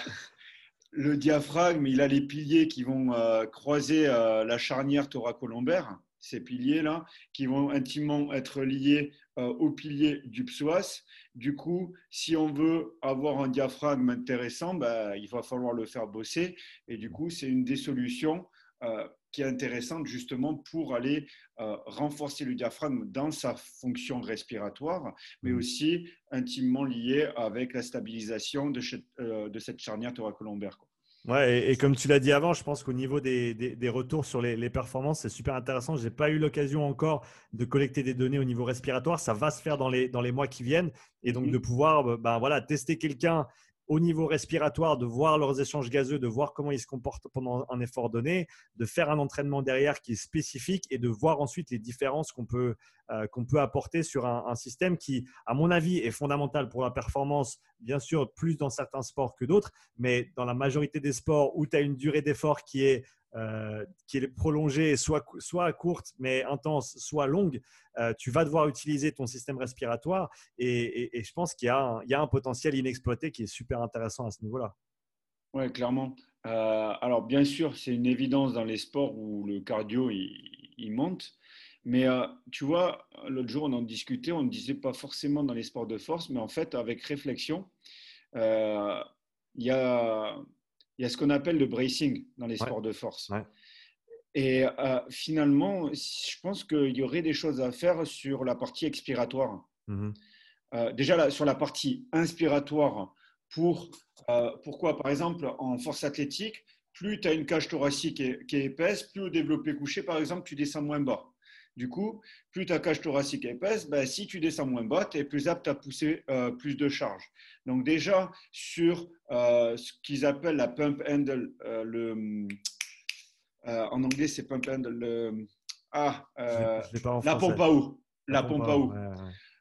Speaker 1: le diaphragme, il a les piliers qui vont euh, croiser euh, la charnière thoracolombaire, ces piliers-là, qui vont intimement être liés aux piliers du psoas. Du coup, si on veut avoir un diaphragme intéressant, bah, il va falloir le faire bosser. Et du coup, c'est une des solutions qui est intéressante justement pour aller euh, renforcer le diaphragme dans sa fonction respiratoire, mais mmh. aussi intimement lié avec la stabilisation de, euh, de cette charnière thoracolombaire.
Speaker 2: Ouais, et, comme tu l'as dit avant, je pense qu'au niveau des, des, retours sur les, les performances, c'est super intéressant. Je n'ai pas eu l'occasion encore de collecter des données au niveau respiratoire. Ça va se faire dans les, dans les mois qui viennent. Et donc, mmh. de pouvoir ben, voilà, tester quelqu'un au niveau respiratoire, de voir leurs échanges gazeux, de voir comment ils se comportent pendant un effort donné, de faire un entraînement derrière qui est spécifique et de voir ensuite les différences qu'on peut, qu'on peut apporter sur un, système qui, à mon avis, est fondamental pour la performance, bien sûr, plus dans certains sports que d'autres, mais dans la majorité des sports où tu as une durée d'effort qui est euh, qui est prolongée, soit, soit courte mais intense, soit longue, euh, tu vas devoir utiliser ton système respiratoire. Et, je pense qu'il y, y, a un potentiel inexploité qui est super intéressant à ce niveau-là.
Speaker 1: Oui, clairement. Euh, alors, bien sûr, c'est une évidence dans les sports où le cardio, il, monte. Mais tu vois, l'autre jour, on en discutait, on ne disait pas forcément dans les sports de force, mais en fait, avec réflexion, il y a il y a ce qu'on appelle le bracing dans les sports de force. Et euh, finalement, je pense qu'il y aurait des choses à faire sur la partie expiratoire. Mm-hmm. Euh, déjà, sur la partie inspiratoire, pour, euh, pourquoi? Par exemple, en force athlétique, plus tu as une cage thoracique qui est, épaisse, plus au développé couché, par exemple, tu descends moins bas. Du coup, plus ta cage thoracique est épaisse, ben, si tu descends moins bas, tu es plus apte à pousser euh, plus de charge. Donc déjà, sur euh, ce qu'ils appellent la pump handle, euh, le, en anglais c'est pump handle, le, ah, la pompe à eau. La, pompe à eau.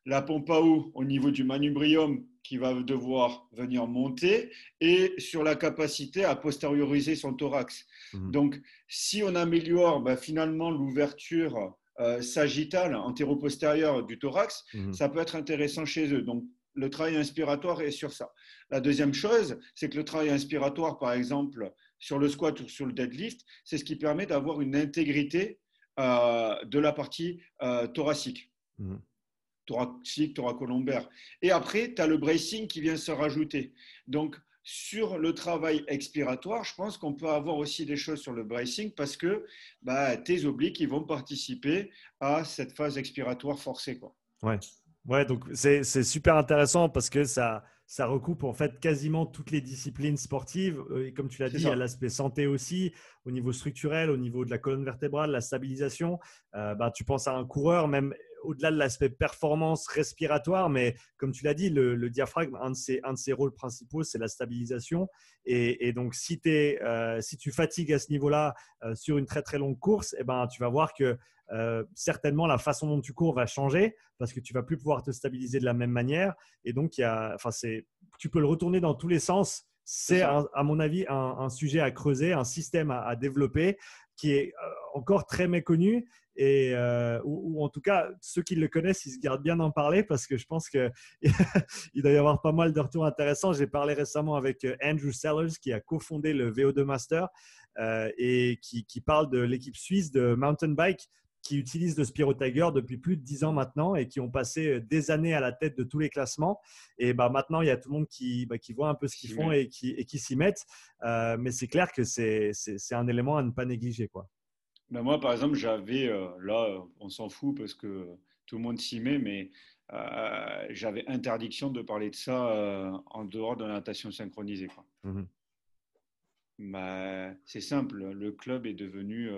Speaker 1: La pompe à eau au niveau du manubrium qui va devoir venir monter et sur la capacité à postérioriser son thorax. Mmh. Donc, si on améliore ben, finalement l'ouverture euh, sagittale, antéro-postérieure du thorax, mhm. ça peut être intéressant chez eux. Donc, le travail inspiratoire est sur ça. La deuxième chose, c'est que le travail inspiratoire, par exemple, sur le squat ou sur le deadlift, c'est ce qui permet d'avoir une intégrité euh, de la partie euh, thoracique. Mhm. Thoracique, thoracolombaire. Et après, tu as le bracing qui vient se rajouter. Donc, sur le travail expiratoire, je pense qu'on peut avoir aussi des choses sur le bracing parce que bah, tes obliques ils vont participer à cette phase expiratoire forcée. Quoi.
Speaker 2: Ouais. ouais, donc c'est super intéressant parce que ça, ça recoupe en fait quasiment toutes les disciplines sportives. Euh, et comme tu l'as dit, il y a l'aspect santé aussi, au niveau structurel, au niveau de la colonne vertébrale, la stabilisation. Euh, bah, tu penses à un coureur, même au-delà de l'aspect performance respiratoire, mais comme tu l'as dit, le, diaphragme, un de, ses, un de ses rôles principaux, c'est la stabilisation. Et, donc, si, es, euh, si tu fatigues à ce niveau-là euh, sur une très très longue course, eh ben, tu vas voir que euh, certainement la façon dont tu cours va changer parce que tu vas plus pouvoir te stabiliser de la même manière. Et donc, il y a, enfin, tu peux le retourner dans tous les sens c'est à mon avis un, sujet à creuser, un système à, développer qui est encore très méconnu et ou, en tout cas ceux qui le connaissent, ils se gardent bien d'en parler parce que je pense qu'il doit y avoir pas mal de retours intéressants. J'ai parlé récemment avec Andrew Sellers qui a cofondé le VO2 Master et qui, qui, parle de l'équipe suisse de mountain bike qui utilisent le Spiro Tiger depuis plus de 10 ans maintenant et qui ont passé euh, des années à la tête de tous les classements. Et bah, maintenant, il y a tout le monde qui, bah, qui voit un peu ce qu'ils font et qui, et qui s'y mettent. Euh, mais c'est clair que c'est un élément à ne pas négliger. Quoi.
Speaker 1: Ben moi, par exemple, j'avais, euh, là, on s'en fout parce que tout le monde s'y met, mais j'avais interdiction de parler de ça en dehors de la natation synchronisée. Quoi. Bah, c'est simple, le club est devenu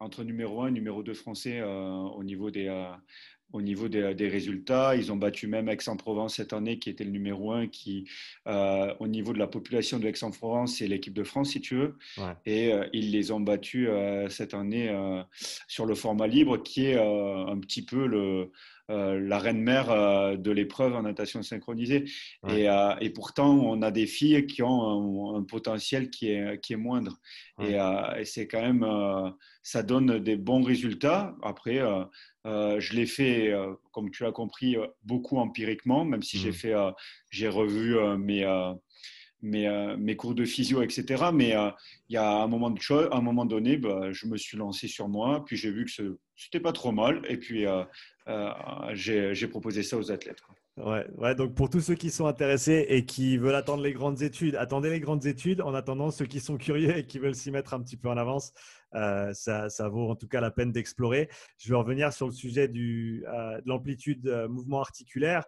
Speaker 1: entre numéro 1 et numéro 2 français euh, au niveau des, euh, au niveau des, des, résultats. Ils ont battu même Aix-en-Provence cette année, qui était le numéro 1, qui, euh, au niveau de la population de Aix-en-Provence, c'est l'équipe de France, si tu veux. Et ils les ont battus cette année sur le format libre, qui est un petit peu le, euh, la reine mère euh, de l'épreuve en natation synchronisée. Et, euh, et, pourtant, on a des filles qui ont un, potentiel qui est, qui est moindre. Et, c'est quand même, ça donne des bons résultats. Après, je l'ai fait, comme tu l'as compris, beaucoup empiriquement, même si j'ai mmh. fait, j'ai revu mes mes, mes, cours de physio, etc. Mais il y a un moment, un moment donné, bah, je me suis lancé sur moi, puis j'ai vu que ce n'était pas trop mal, et puis euh, j'ai proposé ça aux athlètes.
Speaker 2: Ouais, ouais, donc pour tous ceux qui sont intéressés et qui veulent attendre les grandes études, attendez les grandes études. En attendant, ceux qui sont curieux et qui veulent s'y mettre un petit peu en avance, euh, ça, ça, vaut en tout cas la peine d'explorer. Je vais revenir sur le sujet euh, de l'amplitude mouvement articulaire.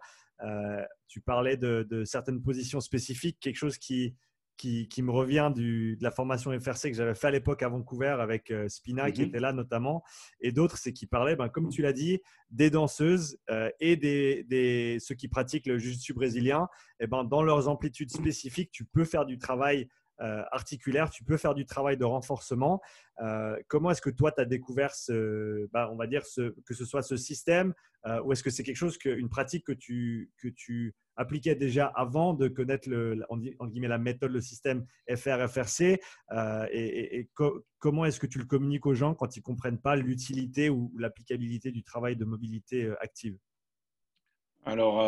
Speaker 2: Tu parlais de, de, certaines positions spécifiques, quelque chose qui, qui, me revient du, de la formation FRC que j'avais fait à l'époque à Vancouver avec euh, Spina qui mhm. était là notamment, et d'autres, c'est qui parlaient, ben, comme tu l'as dit, des danseuses euh, et des, des, ceux qui pratiquent le jiu-jitsu brésilien. Et ben, dans leurs amplitudes spécifiques, tu peux faire du travail euh, articulaire, tu peux faire du travail de renforcement. Euh, comment est-ce que toi, tu as découvert ce, bah, on va dire ce, que ce soit ce système euh, ou est-ce que c'est quelque chose, que, une pratique que tu, que tu appliquais déjà avant de connaître le, guillemets, la méthode, le système FR-FRC et, comment est-ce que tu le communiques aux gens quand ils ne comprennent pas l'utilité ou, l'applicabilité du travail de mobilité active?
Speaker 1: Alors,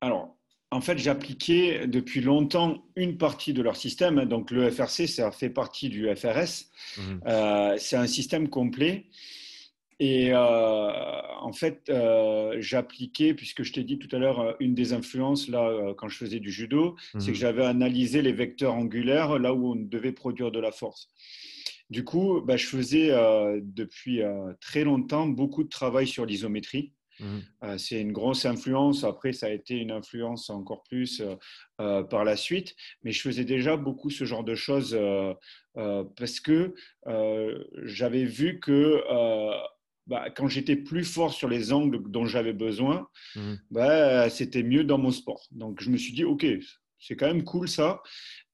Speaker 1: alors en fait, j'appliquais depuis longtemps une partie de leur système. Donc, le FRC, ça fait partie du FRS. Mhm. Euh, c'est un système complet. Et euh, en fait, euh, j'appliquais, puisque je t'ai dit tout à l'heure, une des influences, là, quand je faisais du judo, c'est que mhm. j'avais analysé les vecteurs angulaires là où on devait produire de la force. Du coup, bah, je faisais depuis très longtemps beaucoup de travail sur l'isométrie. Mmh. Euh, c'est une grosse influence. Après, ça a été une influence encore plus euh, euh, par la suite. Mais je faisais déjà beaucoup ce genre de choses parce que j'avais vu que bah, quand j'étais plus fort sur les angles dont j'avais besoin, mmh. bah, c'était mieux dans mon sport. Donc, je me suis dit, OK, c'est quand même cool ça.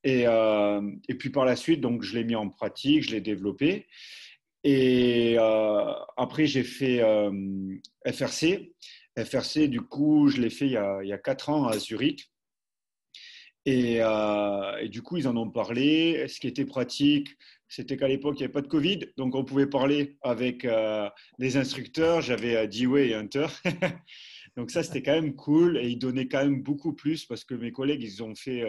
Speaker 1: Et, et puis par la suite, donc, je l'ai mis en pratique, je l'ai développé. Et euh, après, j'ai fait euh, FRC. FRC, du coup, je l'ai fait il y, a, il y, a, quatre ans à Zurich. Et, euh, et, du coup, ils en ont parlé. Ce qui était pratique, c'était qu'à l'époque, il n'y avait pas de Covid. Donc, on pouvait parler avec les instructeurs. J'avais Dewey et Hunter. donc, ça, c'était quand même cool. Et ils donnaient quand même beaucoup plus parce que mes collègues, ils ont fait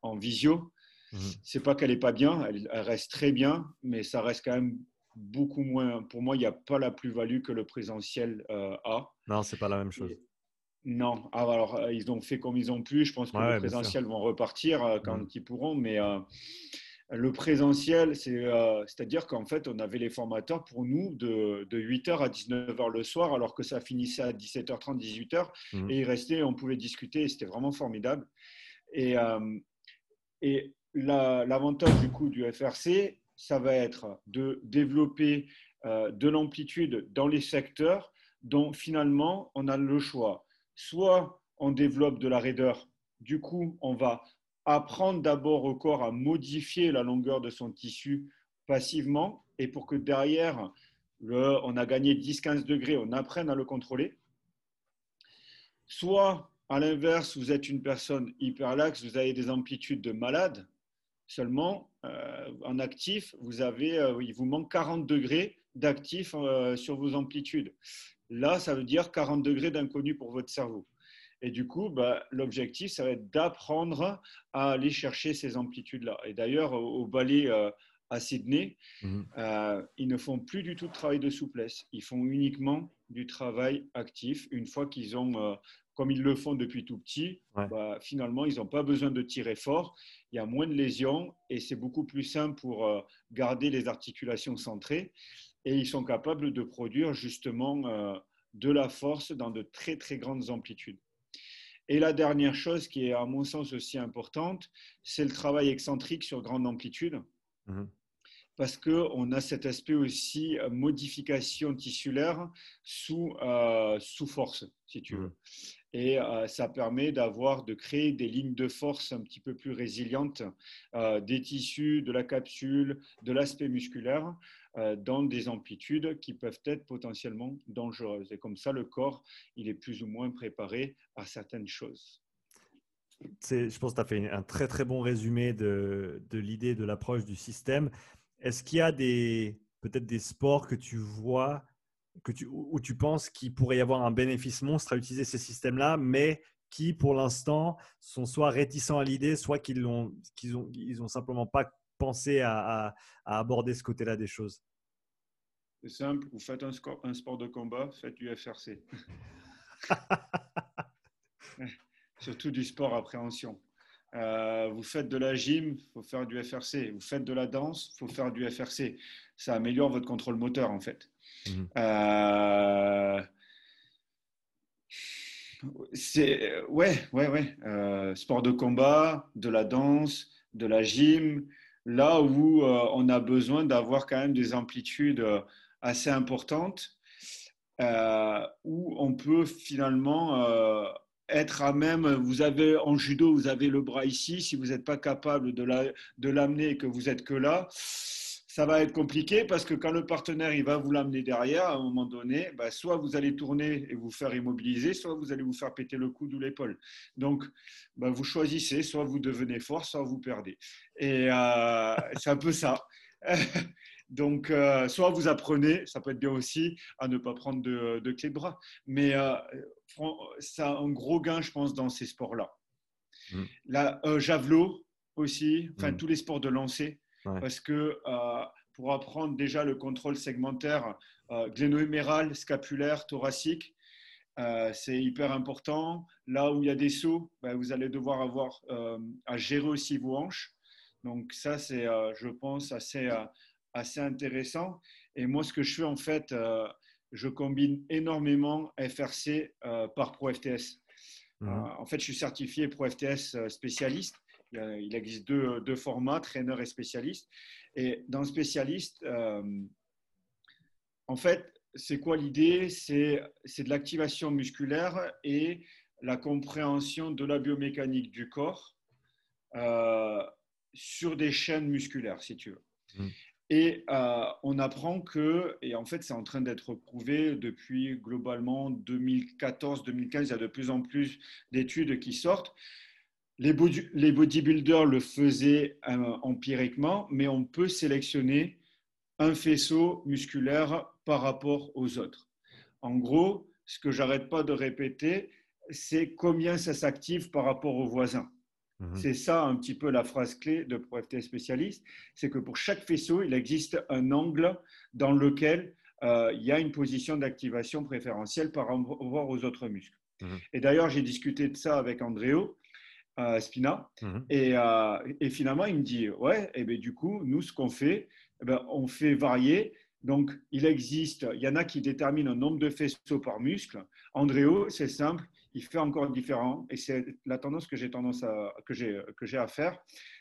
Speaker 1: en visio. Mmh. C'est pas qu'elle est pas bien, elle, reste très bien, mais ça reste quand même beaucoup moins. Pour moi, il n'y a pas la plus-value que le présentiel euh, a.
Speaker 2: Non, c'est pas la même chose.
Speaker 1: non, ah, alors euh, ils ont fait comme ils ont pu. Je pense que le présentiel vont repartir euh, quand mm. ils pourront, mais le présentiel, c'est-à-dire qu'en fait, on avait les formateurs pour nous de, 8h à 19h le soir, alors que ça finissait à 17h30, 18h, mm. et ils restaient, on pouvait discuter, c'était vraiment formidable. Et, et l'avantage du coup du FRC, ça va être de développer euh, de l'amplitude dans les secteurs dont finalement on a le choix. Soit on développe de la raideur, du coup on va apprendre d'abord au corps à modifier la longueur de son tissu passivement et pour que derrière on a gagné 10-15 degrés, on apprenne à le contrôler. Soit à l'inverse, vous êtes une personne hyperlaxe, vous avez des amplitudes de malade, Seulement, en actif, vous avez, il vous manque 40 degrés d'actif sur vos amplitudes. Là, ça veut dire 40 degrés d'inconnu pour votre cerveau. Et du coup, bah, l'objectif, ça va être d'apprendre à aller chercher ces amplitudes-là. Et d'ailleurs, au, ballet à Sydney, mhm. euh, ils ne font plus du tout de travail de souplesse. Ils font uniquement du travail actif. Une fois qu'ils ont, euh, comme ils le font depuis tout petit, bah, finalement, ils n'ont pas besoin de tirer fort. Il y a moins de lésions et c'est beaucoup plus simple pour euh, garder les articulations centrées. Et ils sont capables de produire justement de la force dans de très, très grandes amplitudes. Et la dernière chose qui est à mon sens aussi importante, c'est le travail excentrique sur grande amplitude. Mhm parce qu'on a cet aspect aussi euh, modification tissulaire sous, euh, sous force, si tu veux. Mmh. Et euh, ça permet d'avoir, de créer des lignes de force un petit peu plus résilientes des tissus, de la capsule, de l'aspect musculaire, dans des amplitudes qui peuvent être potentiellement dangereuses. Et comme ça, le corps, il est plus ou moins préparé à certaines choses.
Speaker 2: Je pense que tu as fait un très très bon résumé de, de l'idée de l'approche du système. Est-ce qu'il y a des peut-être des sports que tu vois que tu, où tu penses qu'il pourrait y avoir un bénéfice monstre à utiliser ces systèmes-là, mais qui pour l'instant sont soit réticents à l'idée, soit qu'ils n'ont qu'ils ont, ils ont simplement pas pensé à, aborder ce côté-là des choses?
Speaker 1: C'est simple, vous faites un, un, sport de combat, faites du FRC. Surtout du sport appréhension. Euh, vous faites de la gym, il faut faire du FRC. Vous faites de la danse, il faut faire du FRC. Ça améliore votre contrôle moteur, en fait. Mhm. Euh, c'est ouais, ouais, ouais. Euh, sport de combat, de la danse, de la gym, là où on a besoin d'avoir quand même des amplitudes assez importantes, où on peut finalement être à même, vous avez en judo, vous avez le bras ici, si vous n'êtes pas capable de l'amener et que vous êtes que là, ça va être compliqué parce que quand le partenaire il va vous l'amener derrière, à un moment donné, bah, soit vous allez tourner et vous faire immobiliser, soit vous allez vous faire péter le coude ou l'épaule. Donc, bah, vous choisissez, soit vous devenez fort, soit vous perdez. Et euh, c'est un peu ça. Donc, euh, soit vous apprenez, ça peut être bien aussi, à ne pas prendre de, de clé de bras. Mais euh, ça a un gros gain, je pense, dans ces sports-là. Mm. La euh, javelot aussi, enfin mm. tous les sports de lancer, parce que pour apprendre déjà le contrôle segmentaire gléno-huméral, scapulaire, thoracique, c'est hyper important. Là où il y a des sauts, ben, vous allez devoir avoir à gérer aussi vos hanches. Donc ça, c'est, je pense, assez assez intéressant. Et moi, ce que je fais, en fait, euh, je combine énormément FRC euh, par ProFTS. Mmh. Euh, en fait, je suis certifié ProFTS spécialiste. Il existe deux, deux, formats, traîneur et spécialiste. Et dans spécialiste, en fait, c'est quoi l'idée? C'est de l'activation musculaire et la compréhension de la biomécanique du corps sur des chaînes musculaires, si tu veux. Mmh. Et euh, on apprend que, et en fait c'est en train d'être prouvé depuis globalement 2014-2015, il y a de plus en plus d'études qui sortent. Les, bodybuilders le faisaient euh, empiriquement, mais on peut sélectionner un faisceau musculaire par rapport aux autres. En gros, ce que j'arrête pas de répéter, c'est combien ça s'active par rapport aux voisins. Mhm. C'est ça un petit peu la phrase clé de ProFT spécialiste, c'est que pour chaque faisceau, il existe un angle dans lequel euh, il y a une position d'activation préférentielle par rapport aux autres muscles. Mhm. Et d'ailleurs, j'ai discuté de ça avec Andréo euh, Spina, mhm. euh, et, finalement, il me dit, ouais, et eh bien, du coup, nous, ce qu'on fait, eh ben, on fait varier. Donc, il existe, il y en a qui déterminent un nombre de faisceaux par muscle. Andréo, c'est simple, il fait encore différent. Et c'est la tendance que j'ai tendance à, que j'ai, que j'ai à faire.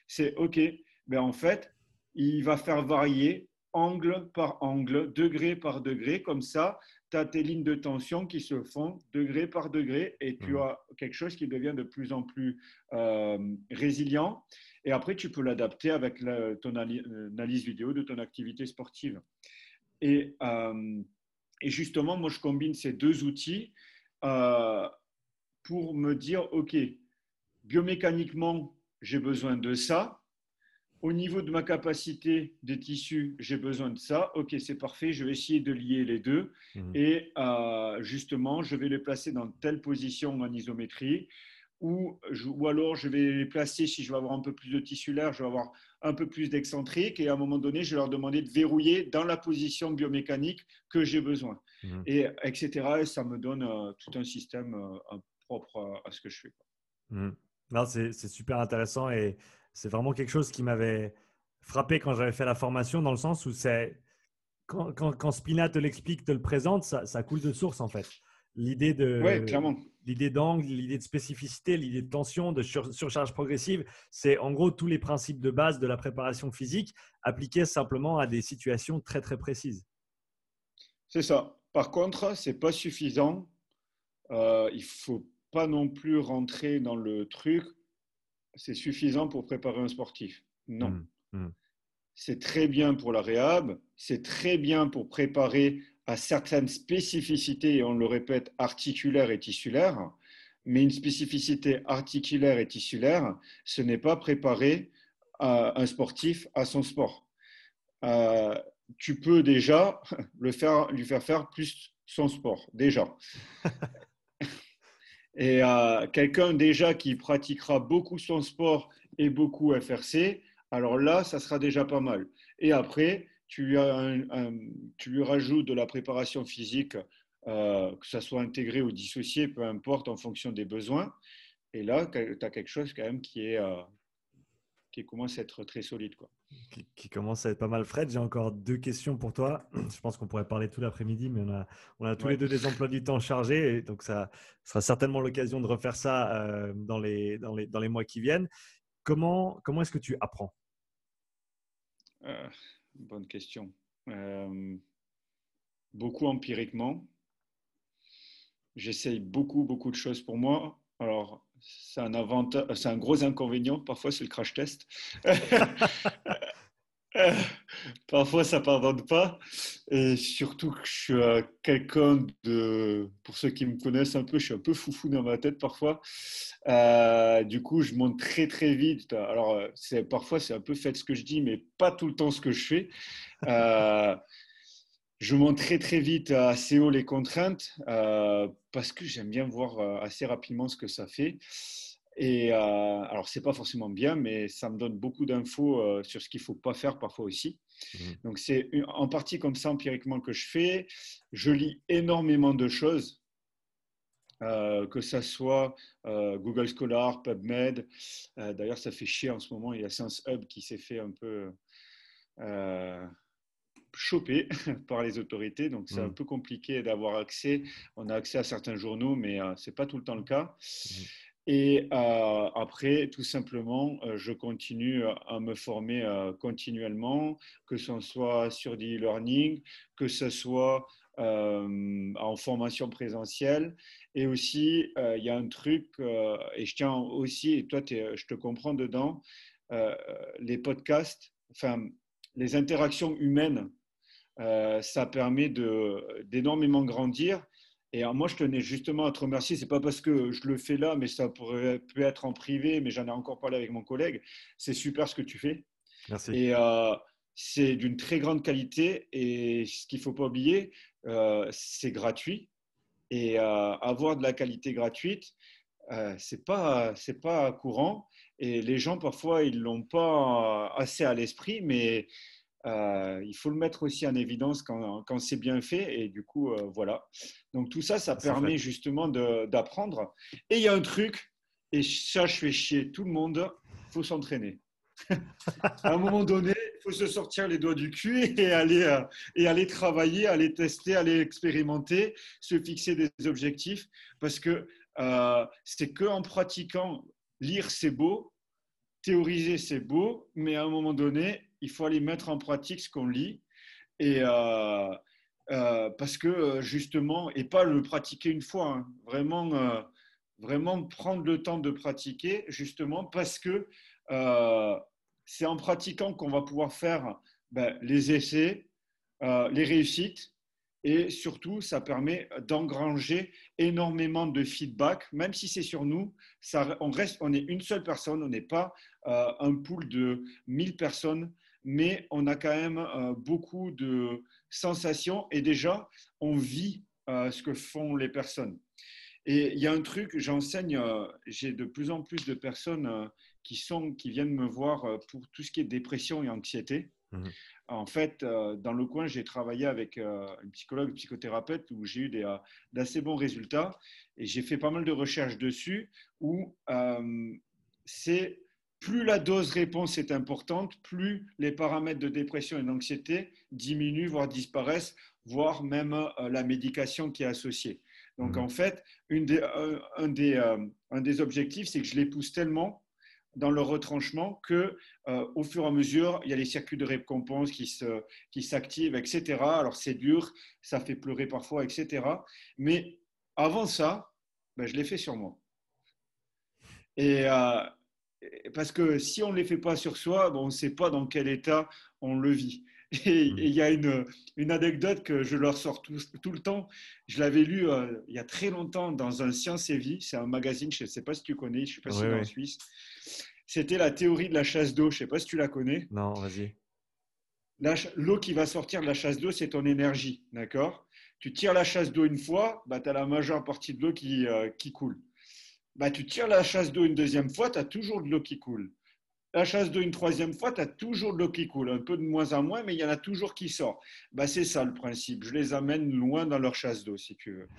Speaker 1: C'est OK, ben en fait, il va faire varier angle par angle, degré par degré. Comme ça, tu as tes lignes de tension qui se font degré par degré et tu mmh. as quelque chose qui devient de plus en plus euh, résilient. Et après, tu peux l'adapter avec ton analyse vidéo de ton activité sportive. Et, euh, et justement, moi, je combine ces deux outils. Euh, pour me dire, OK, biomécaniquement, j'ai besoin de ça. au niveau de ma capacité des tissus, j'ai besoin de ça. Ok, c'est parfait. Je vais essayer de lier les deux. Mhm. Et euh, justement, je vais les placer dans telle position en isométrie. Ou, ou alors, je vais les placer, si je veux avoir un peu plus de tissulaire, je vais avoir un peu plus d'excentrique. Et à un moment donné, je vais leur demander de verrouiller dans la position biomécanique que j'ai besoin. Mhm. Et etc. Et ça me donne euh, tout un système euh, propre à, ce que je fais.
Speaker 2: Mhm. C'est super intéressant et c'est vraiment quelque chose qui m'avait frappé quand j'avais fait la formation, dans le sens où c'est quand, quand, Spina te l'explique, te le présente, ça, coule de source en fait. L'idée de l'idée d'angle, l'idée de spécificité, l'idée de tension, de surcharge progressive, c'est en gros tous les principes de base de la préparation physique appliqués simplement à des situations très très précises.
Speaker 1: C'est ça. Par contre, c'est pas suffisant. Euh, il faut pas non plus rentrer dans le truc c'est suffisant pour préparer un sportif. Non. Hmm, hmm. C'est très bien pour la réhab, c'est très bien pour préparer à certaines spécificités, et on le répète, articulaires et tissulaires, mais une spécificité articulaire et tissulaire, ce n'est pas préparer un sportif à son sport. Euh, tu peux déjà le faire, lui faire faire plus son sport, déjà. Et euh, quelqu'un déjà qui pratiquera beaucoup son sport et beaucoup FRC, alors là, ça sera déjà pas mal. Et après, tu lui, rajoutes de la préparation physique, euh, que ça soit intégré ou dissocié, peu importe, en fonction des besoins. Et là, tu as quelque chose quand même qui, est, euh, qui commence à être très solide. Quoi
Speaker 2: qui, commence à être pas mal. Fred, j'ai encore deux questions pour toi. Je pense qu'on pourrait parler tout l'après-midi, mais on a, on a tous les deux des emplois du temps chargés, et donc ça sera certainement l'occasion de refaire ça euh, dans, les, dans, les, dans les mois qui viennent. Comment, comment est-ce que tu apprends?
Speaker 1: Euh, Bonne question. Euh, beaucoup empiriquement. J'essaye beaucoup, beaucoup de choses pour moi. Alors, c'est un, c'est un gros inconvénient. Parfois, c'est le crash test. Parfois, ça ne pardonne pas. Et surtout que je suis euh, quelqu'un de. Pour ceux qui me connaissent un peu, je suis un peu foufou dans ma tête parfois. Euh, du coup, je monte très, très vite. Alors, euh, parfois, c'est un peu fait ce que je dis, mais pas tout le temps ce que je fais. Je monte très, très vite assez haut les contraintes parce que j'aime bien voir assez rapidement ce que ça fait. Et euh, alors, c'est pas forcément bien, mais ça me donne beaucoup d'infos euh, sur ce qu'il faut pas faire parfois aussi. Mmh. Donc, c'est en partie comme ça empiriquement que je fais. Je lis énormément de choses, euh, que ça soit Google Scholar, PubMed. D'ailleurs, ça fait chier en ce moment. Il y a Science Hub qui s'est fait un peu choper par les autorités, donc c'est un mmh. peu compliqué d'avoir accès. On a accès à certains journaux, mais c'est pas tout le temps le cas. Mmh. Et euh, après, tout simplement, euh, je continue à me former euh, continuellement, que ce soit sur du e-learning, que ce soit en formation présentielle. Et aussi, il y a un truc, et je tiens aussi, et toi, je te comprends dedans, les podcasts, enfin, les interactions humaines, ça permet d'énormément grandir et moi, je tenais justement à te remercier. C'est pas parce que je le fais là, mais ça pourrait peut être en privé, mais j'en ai encore parlé avec mon collègue. C'est super ce que tu fais.
Speaker 2: Merci.
Speaker 1: Et euh, c'est d'une très grande qualité. Et ce qu'il faut pas oublier, euh, c'est gratuit. Et euh, avoir de la qualité gratuite, c'est pas c'est pas courant. Et les gens parfois ils l'ont pas assez à l'esprit, mais euh, il faut le mettre aussi en évidence quand, quand c'est bien fait. Et du coup, euh, voilà. Donc tout ça, ça permet justement d'apprendre. Et il y a un truc, et ça, je fais chier tout le monde, il faut s'entraîner. à un moment donné, il faut se sortir les doigts du cul et aller, euh, et aller travailler, aller tester, aller expérimenter, se fixer des objectifs. Parce que c'est que en pratiquant, lire c'est beau, théoriser c'est beau, mais à un moment donné, il faut aller mettre en pratique ce qu'on lit. Et euh, euh, parce que euh, justement, et pas le pratiquer une fois, hein, vraiment, vraiment prendre le temps de pratiquer, justement, parce que c'est en pratiquant qu'on va pouvoir faire ben, les essais, les réussites, et surtout, ça permet d'engranger énormément de feedback, même si c'est sur nous. Ça, on, reste, on est une seule personne, on n'est pas un pool de 1000 personnes, mais on a quand même euh, beaucoup de sensations et déjà, on vit euh, ce que font les personnes. Et il y a un truc, j'enseigne, j'ai de plus en plus de personnes qui, sont, qui viennent me voir pour tout ce qui est dépression et anxiété. Mmh. En fait, euh, dans le coin, j'ai travaillé avec euh, une psychologue, une psychothérapeute où j'ai eu euh, d'assez bons résultats et j'ai fait pas mal de recherches dessus où c'est plus la dose réponse est importante, plus les paramètres de dépression et d'anxiété diminuent, voire disparaissent, voire même la médication qui est associée. Donc mmh. en fait, un, des, un des objectifs, c'est que je les pousse tellement dans le retranchement que euh, au fur et à mesure, il y a les circuits de récompense qui se, qui s'activent, etc. Alors c'est dur, ça fait pleurer parfois, etc. Mais avant ça, ben, je l'ai fait sur moi. Et euh, parce que si on ne les fait pas sur soi, bon, on ne sait pas dans quel état on le vit. Et mmh. il y a une, une, anecdote que je leur sors tout, tout le temps. Je l'avais lu euh, il y a très longtemps dans un Science et Vie. C'est un magazine, je ne sais pas si tu connais, je ne suis pas sûr en Suisse. C'était la théorie de la chasse d'eau. Je ne sais pas si tu la connais.
Speaker 2: Non, vas-y.
Speaker 1: L'eau qui va sortir de la chasse d'eau, c'est ton énergie. D'accord? Tu tires la chasse d'eau une fois, bah, tu as la majeure partie de l'eau qui, euh, qui coule. Bah, tu tires la chasse d'eau une deuxième fois, tu as toujours de l'eau qui coule la chasse d'eau une troisième fois, tu as toujours de l'eau qui coule, un peu de moins en moins, mais il y en a toujours qui sort. Bah, c'est ça le principe. Je les amène loin dans leur chasse d'eau, si tu veux.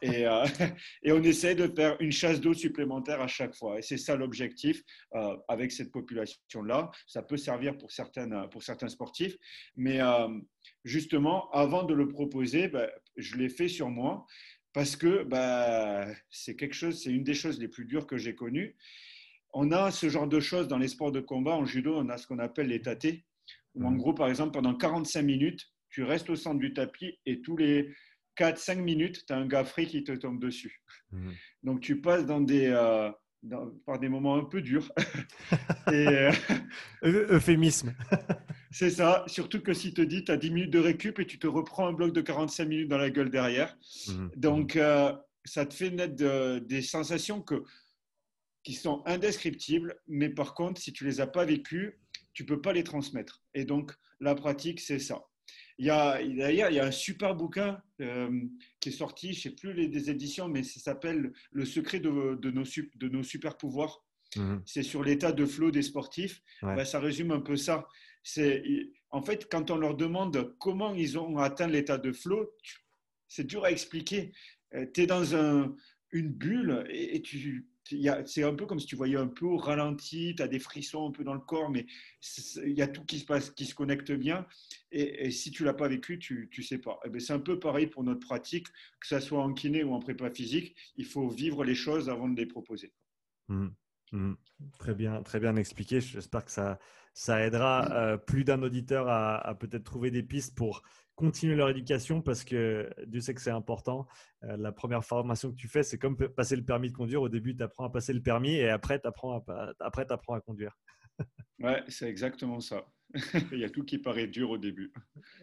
Speaker 1: Et, euh, et, on essaie de faire une chasse d'eau supplémentaire à chaque fois. Et c'est ça l'objectif euh, avec cette population-là. Ça peut servir pour, certaines, pour certains sportifs, mais euh, justement, avant de le proposer, bah, je l'ai fait sur moi parce que bah, c'est quelque chose, c'est une des choses les plus dures que j'ai connues on a ce genre de choses dans les sports de combat. En judo, on a ce qu'on appelle les tatés, où en mhm. gros, par exemple, pendant 45 minutes, tu restes au centre du tapis et tous les 4-5 minutes, tu as un gars frais qui te tombe dessus. Mhm. Donc, tu passes dans des, euh, par des moments un peu durs.
Speaker 2: et, euh, Euphémisme.
Speaker 1: C'est ça, surtout que si tu te dis, tu as 10 minutes de récup et tu te reprends un bloc de 45 minutes dans la gueule derrière. Mhm. Donc, euh, ça te fait naître des sensations que qui sont indescriptibles, mais par contre, si tu les as pas vécus, tu peux pas les transmettre. Et donc, la pratique, c'est ça. Il y a, d'ailleurs, il y a un super bouquin euh, qui est sorti, je sais plus les des éditions, mais ça s'appelle Le secret de, nos, de nos super pouvoirs. Mhm. C'est sur l'état de flow des sportifs. Ben, ça résume un peu ça. En fait quand on leur demande comment ils ont atteint l'état de flow, c'est dur à expliquer. Euh, tu es dans un, une bulle et tu c'est un peu comme si tu voyais un peu au ralenti, tu as des frissons un peu dans le corps, mais il y a tout qui se passe, qui se connecte bien. Et, si tu l'as pas vécu, tu ne sais pas. Eh ben, c'est un peu pareil pour notre pratique, que ce soit en kiné ou en prépa physique. Il faut vivre les choses avant de les proposer.
Speaker 2: Mmh. Mmh. Très bien, très bien expliqué. J'espère que ça, ça aidera euh, plus d'un auditeur à, à peut-être trouver des pistes pour continuer leur éducation parce que Dieu sait que c'est important. Euh, la première formation que tu fais, c'est comme passer le permis de conduire. Au début, tu apprends à passer le permis et après, tu apprends, après, apprends à conduire.
Speaker 1: ouais, c'est exactement ça. Il y a tout qui paraît dur au début.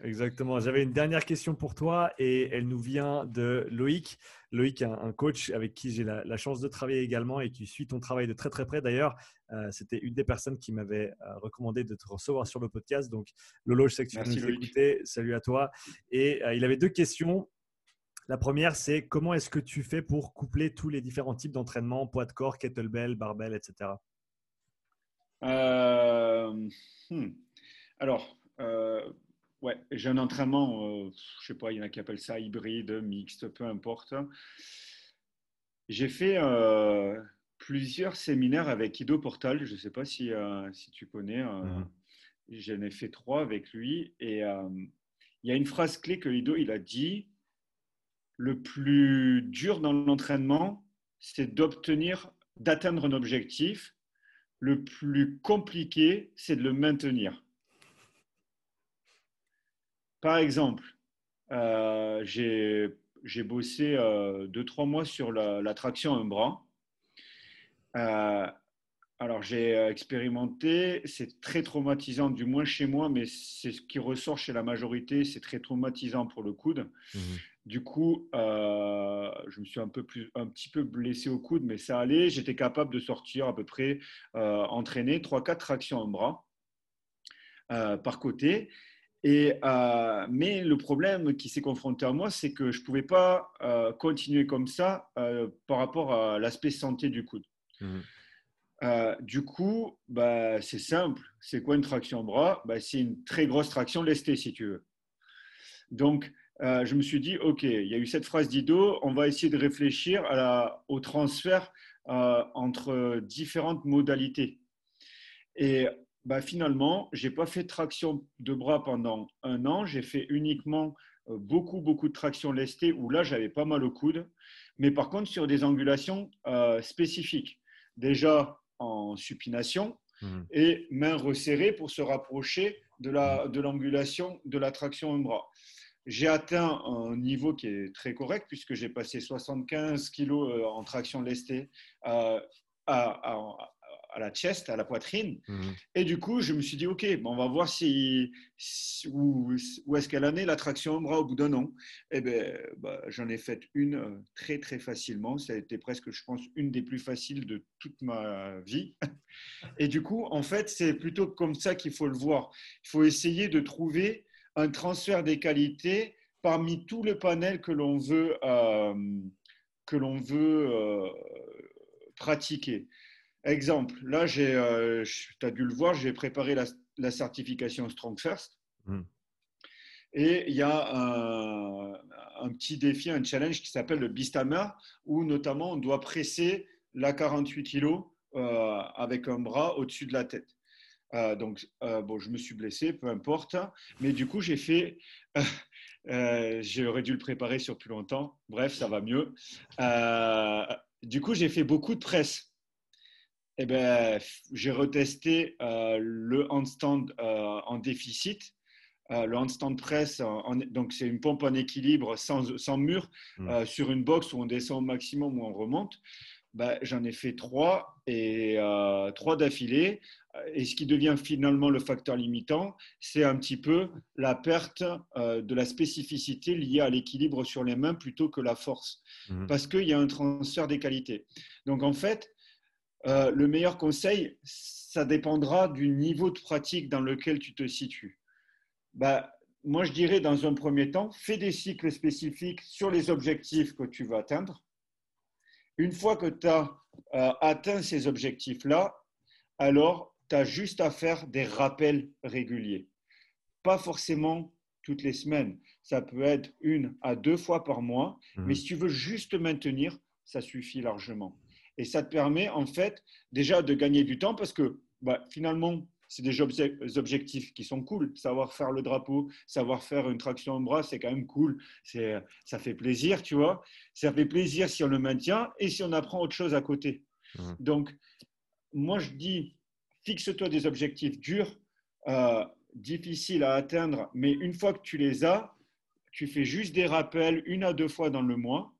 Speaker 2: Exactement. J'avais une dernière question pour toi et elle nous vient de Loïc. Loïc, un, coach avec qui j'ai la, chance de travailler également et qui suit ton travail de très très près. D'ailleurs, euh, c'était une des personnes qui m'avait euh, recommandé de te recevoir sur le podcast. Donc, Lolo, je sais que tu Merci, nous écouter. Salut à toi. Et euh, il avait deux questions. La première, c'est comment est-ce que tu fais pour coupler tous les différents types d'entraînement, poids de corps, kettlebell, barbell, etc.
Speaker 1: Hmm. Alors, euh, ouais, j'ai un entraînement, euh, je sais pas, il y en a qui appellent ça hybride, mixte, peu importe. J'ai fait euh, plusieurs séminaires avec Ido Portal, je ne sais pas si, si tu connais. Mhm. J'en ai fait trois avec lui. Et il y a une phrase clé que Ido il a dit le plus dur dans l'entraînement, c'est d'obtenir, d'atteindre un objectif. Le plus compliqué, c'est de le maintenir. Par exemple, euh, j'ai bossé euh, deux, trois mois sur la, traction à un bras. Euh, alors, j'ai euh, expérimenté, c'est très traumatisant, du moins chez moi, mais c'est ce qui ressort chez la majorité, c'est très traumatisant pour le coude. Mmh du coup, euh, je me suis un, peu plus, un petit peu blessé au coude, mais ça allait. J'étais capable de sortir à peu près, euh, entraîner 3-4 tractions en bras par côté. Et, mais le problème qui s'est confronté à moi, c'est que je ne pouvais pas continuer comme ça par rapport à l'aspect santé du coude. Mmh euh, du coup, bah, c'est simple. C'est quoi une traction bras? Bah, C'est une très grosse traction lestée, si tu veux. Donc, euh, je me suis dit, OK, il y a eu cette phrase d'Ido, on va essayer de réfléchir à la, au transfert euh, entre différentes modalités. Et bah, finalement, je n'ai pas fait de traction de bras pendant un an, j'ai fait uniquement beaucoup, beaucoup de traction lestée où là, j'avais pas mal au coude, mais par contre sur des angulations spécifiques. Déjà, en supination mmh. et main resserrée pour se rapprocher de l'angulation la, de, de la traction en bras. J'ai atteint un niveau qui est très correct puisque j'ai passé 75 kg euh, en traction lestée euh, à, à la chest, à la poitrine. Mhm. Et du coup, je me suis dit, OK, on va voir si, où, est-ce qu'elle en est la traction bras au bout d'un an. Et eh ben, bah, j'en ai fait une euh, très, très facilement. Ça a été presque, je pense, une des plus faciles de toute ma vie. Et du coup, en fait, c'est plutôt comme ça qu'il faut le voir. Il faut essayer de trouver un transfert des qualités parmi tout le panel que l'on veut, euh, que l'on veut euh, pratiquer. Exemple, là, euh, tu as dû le voir, j'ai préparé la, certification Strong First. Hmm. Et il y a un, petit défi, un challenge qui s'appelle le Bisthammer, où notamment on doit presser la 48 kg euh, avec un bras au-dessus de la tête. Euh, donc, bon, je me suis blessé, peu importe. Mais du coup, j'ai fait. J'aurais dû le préparer sur plus longtemps. Bref, ça va mieux. du coup, j'ai fait beaucoup de presse eh ben, j'ai retesté euh, le handstand euh, en déficit. Euh, le handstand press, donc c'est une pompe en équilibre sans, sans mur hmm. sur une box où on descend au maximum ou on remonte. Ben, J'en ai fait trois et trois d'affilée. Et ce qui devient finalement le facteur limitant, c'est un petit peu la perte de la spécificité liée à l'équilibre sur les mains plutôt que la force, hmm. parce qu'il y a un transfert des qualités. Donc en fait, euh, le meilleur conseil, ça dépendra du niveau de pratique dans lequel tu te situes. Bah, moi, je dirais dans un premier temps, fais des cycles spécifiques sur les objectifs que tu veux atteindre. Une fois que tu as euh, atteint ces objectifs-là, alors tu as juste à faire des rappels réguliers. Pas forcément toutes les semaines. Ça peut être une à deux fois par mois, mmh. mais si tu veux juste maintenir, ça suffit largement. Et ça te permet en fait déjà de gagner du temps parce que bah, finalement, c'est des objectifs qui sont cool. Savoir faire le drapeau, savoir faire une traction en bras, c'est quand même cool. Ça fait plaisir, tu vois. Ça fait plaisir si on le maintient et si on apprend autre chose à côté. Mmh. Donc, moi, je dis, fixe-toi des objectifs durs, euh, difficiles à atteindre, mais une fois que tu les as, tu fais juste des rappels une à deux fois dans le mois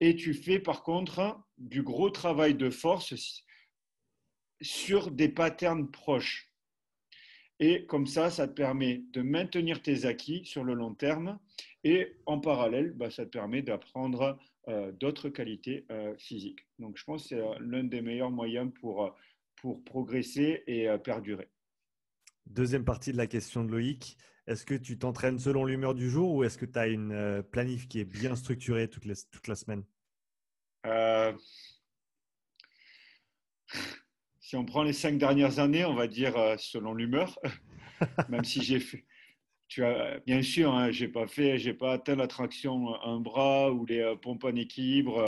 Speaker 1: et tu fais par contre du gros travail de force sur des patterns proches. Et comme ça, ça te permet de maintenir tes acquis sur le long terme et en parallèle, bah, ça te permet d'apprendre euh, d'autres qualités euh, physiques. Donc je pense que c'est euh, l'un des meilleurs moyens pour, pour progresser et perdurer.
Speaker 2: Deuxième partie de la question de Loïc. Est-ce que tu t'entraînes selon l'humeur du jour ou est-ce que tu as une euh, planif qui est bien structurée toute, toute la semaine? Euh,
Speaker 1: Si on prend les cinq dernières années, on va dire euh, selon l'humeur, même si j'ai fait. Tu as, bien sûr, hein, j'ai pas fait, j'ai pas atteint la traction un bras ou les pompes en équilibre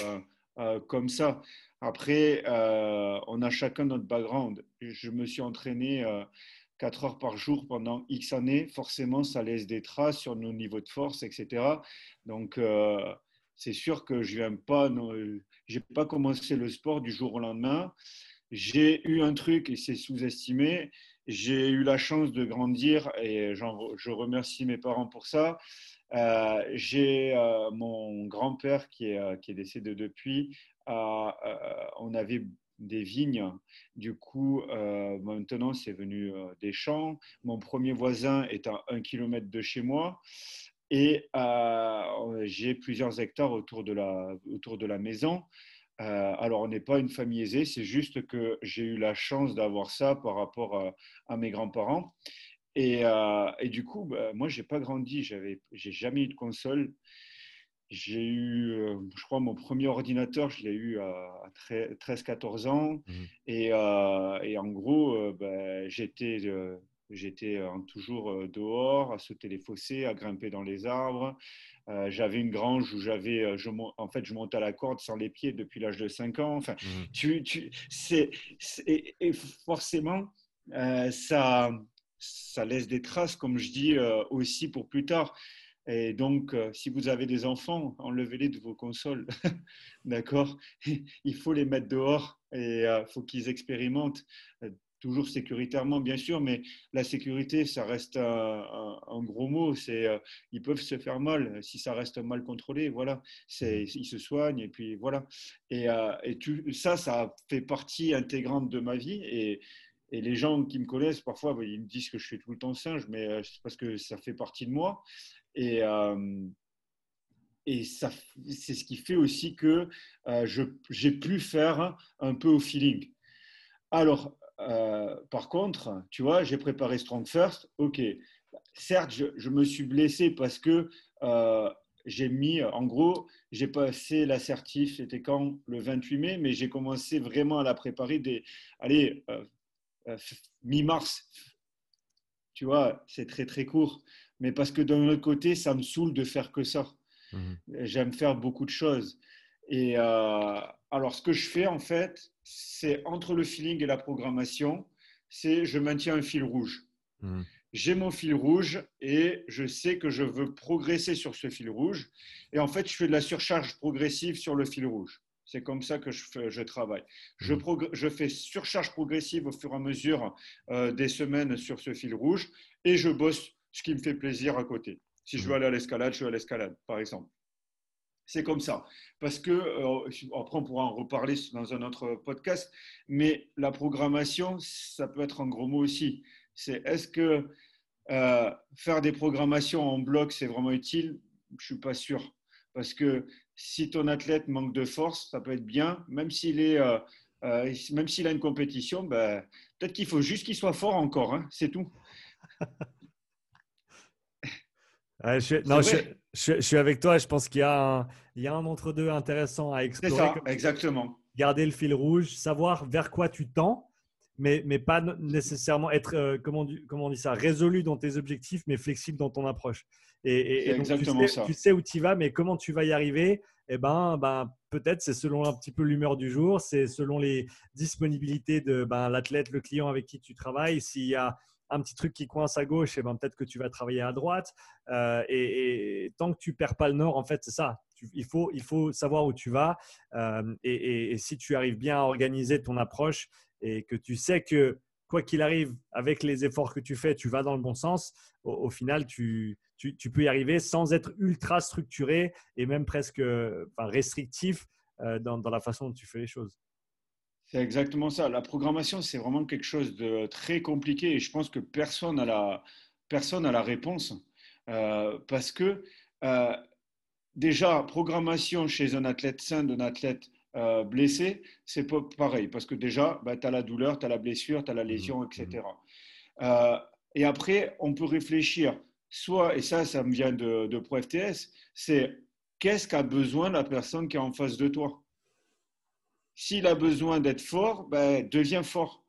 Speaker 1: comme ça. Après, on a chacun notre background. Je me suis entraîné 4 heures par jour pendant X années, forcément, ça laisse des traces sur nos niveaux de force, etc. Donc, euh, c'est sûr que je viens pas, j'ai pas commencé le sport du jour au lendemain. J'ai eu un truc et c'est sous-estimé. J'ai eu la chance de grandir et je remercie mes parents pour ça. Euh, j'ai euh, mon grand-père qui est, qui est décédé depuis. on avait des vignes. Du coup, maintenant, c'est venu des champs. Mon premier voisin est à un kilomètre de chez moi. Et j'ai plusieurs hectares autour de la, autour de la maison. alors, on n'est pas une famille aisée, c'est juste que j'ai eu la chance d'avoir ça par rapport à, mes grands-parents. Et, et, du coup, bah, moi, j'ai pas grandi, j'ai jamais eu de console. J'ai eu, euh, je crois, mon premier ordinateur, je l'ai eu à 13-14 ans. Mmh. Et, euh, et, en gros, euh, ben, j'étais, j'étais toujours dehors, à sauter les fossés, à grimper dans les arbres. j'avais une grange où j'avais, je, en fait, je montais à la corde sans les pieds depuis l'âge de 5 ans. Enfin, mmh. tu, tu, c'est, et forcément, ça, ça laisse des traces, comme je dis aussi pour plus tard. Et donc, euh, si vous avez des enfants, enlevez-les de vos consoles. D'accord? Il faut les mettre dehors et il euh, faut qu'ils expérimentent. Euh, toujours sécuritairement, bien sûr, mais la sécurité, ça reste un, gros mot. C'est, ils peuvent se faire mal si ça reste mal contrôlé. Voilà, c'est, ils se soignent et puis voilà. Et, et ça, ça fait partie intégrante de ma vie. Et, et les gens qui me connaissent, parfois, ils me disent que je suis tout le temps singe, mais c'est parce que ça fait partie de moi. Et, euh, et ça, c'est ce qui fait aussi que euh, j'ai pu faire un peu au feeling. Alors, euh, par contre, tu vois, j'ai préparé Strong First. Ok, certes, je, me suis blessé parce que j'ai mis, en gros, j'ai passé l'assertif, c'était quand? Le 28 mai, mais j'ai commencé vraiment à la préparer des, allez, mi-mars. Tu vois, c'est très très court mais parce que d'un autre côté, ça me saoule de faire que ça. Mhm. J'aime faire beaucoup de choses. Et euh, alors, ce que je fais en fait, c'est entre le feeling et la programmation, c'est je maintiens un fil rouge. Mhm. J'ai mon fil rouge et je sais que je veux progresser sur ce fil rouge. Et en fait, je fais de la surcharge progressive sur le fil rouge. C'est comme ça que je, je travaille. Je, je, fais surcharge progressive au fur et à mesure euh, des semaines sur ce fil rouge et je bosse ce qui me fait plaisir à côté. Si je veux mhm. aller à l'escalade, je vais à l'escalade, par exemple. C'est comme ça. Parce que, euh, après, on pourra en reparler dans un autre podcast, mais la programmation, ça peut être un gros mot aussi. C'est est-ce que euh, faire des programmations en bloc, c'est vraiment utile? Je ne suis pas sûr. Parce que si ton athlète manque de force, ça peut être bien, même s'il est. Euh, même s'il a une compétition, ben, peut-être qu'il faut juste qu'il soit fort encore, hein, c'est tout.
Speaker 2: je, non, je, suis avec toi. Je pense qu'il y a un, il y a un entre-deux intéressant à explorer.
Speaker 1: C'est ça, exactement.
Speaker 2: Garder le fil rouge, savoir vers quoi tu tends, mais, mais pas nécessairement être, euh, comment, comment, on dit ça, résolu dans tes objectifs, mais flexible dans ton approche.
Speaker 1: Et, et, exactement tu
Speaker 2: sais, ça. Tu sais où tu vas, mais comment tu vas y arriver? Eh ben, ben peut-être c'est selon un petit peu l'humeur du jour, c'est selon les disponibilités de ben, l'athlète, le client avec qui tu travailles. S'il y a un petit truc qui coince à gauche, et ben peut-être que tu vas travailler à droite. Euh, et, tant que tu perds pas le nord, en fait, c'est ça. Il, faut, il faut savoir où tu vas. Euh, et, si tu arrives bien à organiser ton approche et que tu sais que quoi qu'il arrive, avec les efforts que tu fais, tu vas dans le bon sens, au, final, tu, tu, peux y arriver sans être ultra structuré et même presque restrictif euh, dans, dans la façon dont tu fais les choses.
Speaker 1: C'est exactement ça. La programmation, c'est vraiment quelque chose de très compliqué et je pense que personne n'a la, la réponse. Euh, parce que déjà, programmation chez un athlète sain, d'un athlète euh, blessé, c'est pas pareil. Parce que déjà, bah, tu as la douleur, tu as la blessure, tu as la lésion, mmh. etc. et après, on peut réfléchir, soit, et ça, ça me vient de, de ProFTS, c'est qu'est-ce qu'a besoin la personne qui est en face de toi? S'il a besoin d'être fort, ben, devient fort.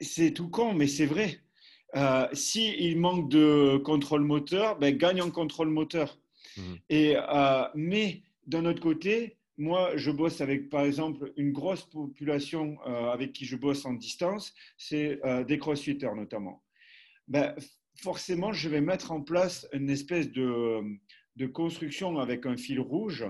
Speaker 1: C'est tout con, mais c'est vrai. Euh, S'il manque de contrôle moteur, ben, gagne en contrôle moteur. Mmh. Et, euh, mais d'un autre côté, moi, je bosse avec, par exemple, une grosse population euh, avec qui je bosse en distance, c'est des crossfitters notamment. Ben, forcément, je vais mettre en place une espèce de, de construction avec un fil rouge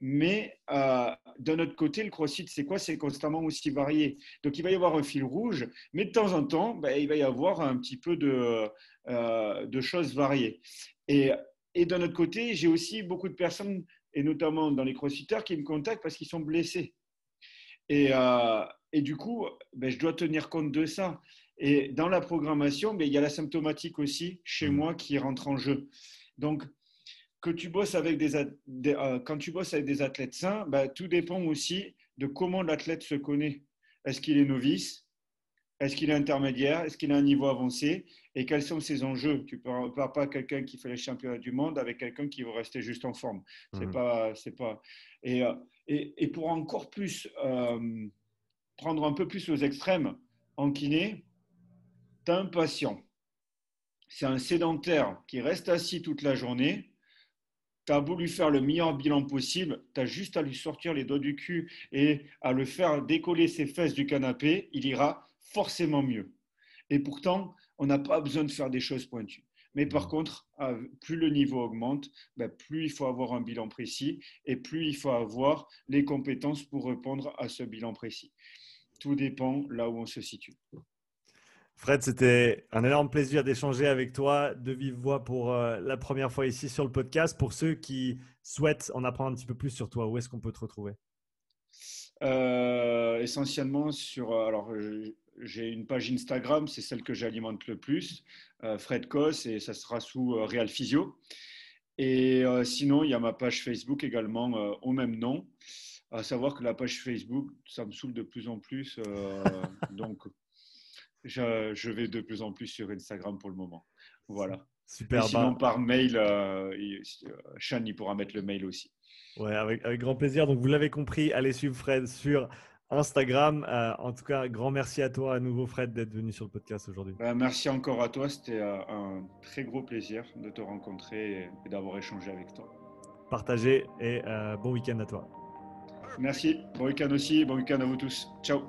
Speaker 1: mais euh, d'un autre côté, le crossfit, c'est quoi? C'est constamment aussi varié. Donc, il va y avoir un fil rouge, mais de temps en temps, ben, il va y avoir un petit peu de, euh, de choses variées. Et, et d'un autre côté, j'ai aussi beaucoup de personnes, et notamment dans les crossfitters, qui me contactent parce qu'ils sont blessés. Et, euh, et du coup, ben, je dois tenir compte de ça. Et dans la programmation, ben, il y a la symptomatique aussi chez mmh. moi qui rentre en jeu. Donc, que tu bosses avec des, euh, quand tu bosses avec des athlètes sains, ben, tout dépend aussi de comment l'athlète se connaît. Est-ce qu'il est novice? Est-ce qu'il est intermédiaire? Est-ce qu'il a un niveau avancé? Et quels sont ses enjeux? Tu ne parles pas quelqu'un qui fait les championnats du monde avec quelqu'un qui veut rester juste en forme. C'est mmh. pas, c'est pas. Et, euh, et, et, pour encore plus euh, prendre un peu plus aux extrêmes en kiné, tu as un patient. C'est un sédentaire qui reste assis toute la journée. Tu as voulu faire le meilleur bilan possible. Tu as juste à lui sortir les doigts du cul et à le faire décoller ses fesses du canapé. Il ira forcément mieux. Et pourtant, on n'a pas besoin de faire des choses pointues. Mais par mmh. contre, plus le niveau augmente, ben, plus il faut avoir un bilan précis et plus il faut avoir les compétences pour répondre à ce bilan précis. Tout dépend là où on se situe.
Speaker 2: Fred, c'était un énorme plaisir d'échanger avec toi de vive voix pour euh, la première fois ici sur le podcast. Pour ceux qui souhaitent en apprendre un petit peu plus sur toi, où est-ce qu'on peut te retrouver?
Speaker 1: Euh, Essentiellement sur. Euh, alors, j'ai une page Instagram, c'est celle que j'alimente le plus, Fred Kos, et ça sera sous Real Physio. Et sinon, il y a ma page Facebook également au même nom. À savoir que la page Facebook, ça me saoule de plus en plus. donc, je, vais de plus en plus sur Instagram pour le moment. Voilà. Super. sinon, bah par mail, euh, Sean, il pourra mettre le mail aussi.
Speaker 2: Ouais, avec, grand plaisir. Donc, vous l'avez compris, allez suivre Fred sur Instagram. Euh, en tout cas, grand merci à toi à nouveau, Fred, d'être venu sur le podcast aujourd'hui.
Speaker 1: Ben, merci encore à toi. C'était euh, un très gros plaisir de te rencontrer et d'avoir échangé avec toi.
Speaker 2: Partagé et bon week-end à toi.
Speaker 1: Merci. Bon week-end aussi. Bon week-end à vous tous. Ciao.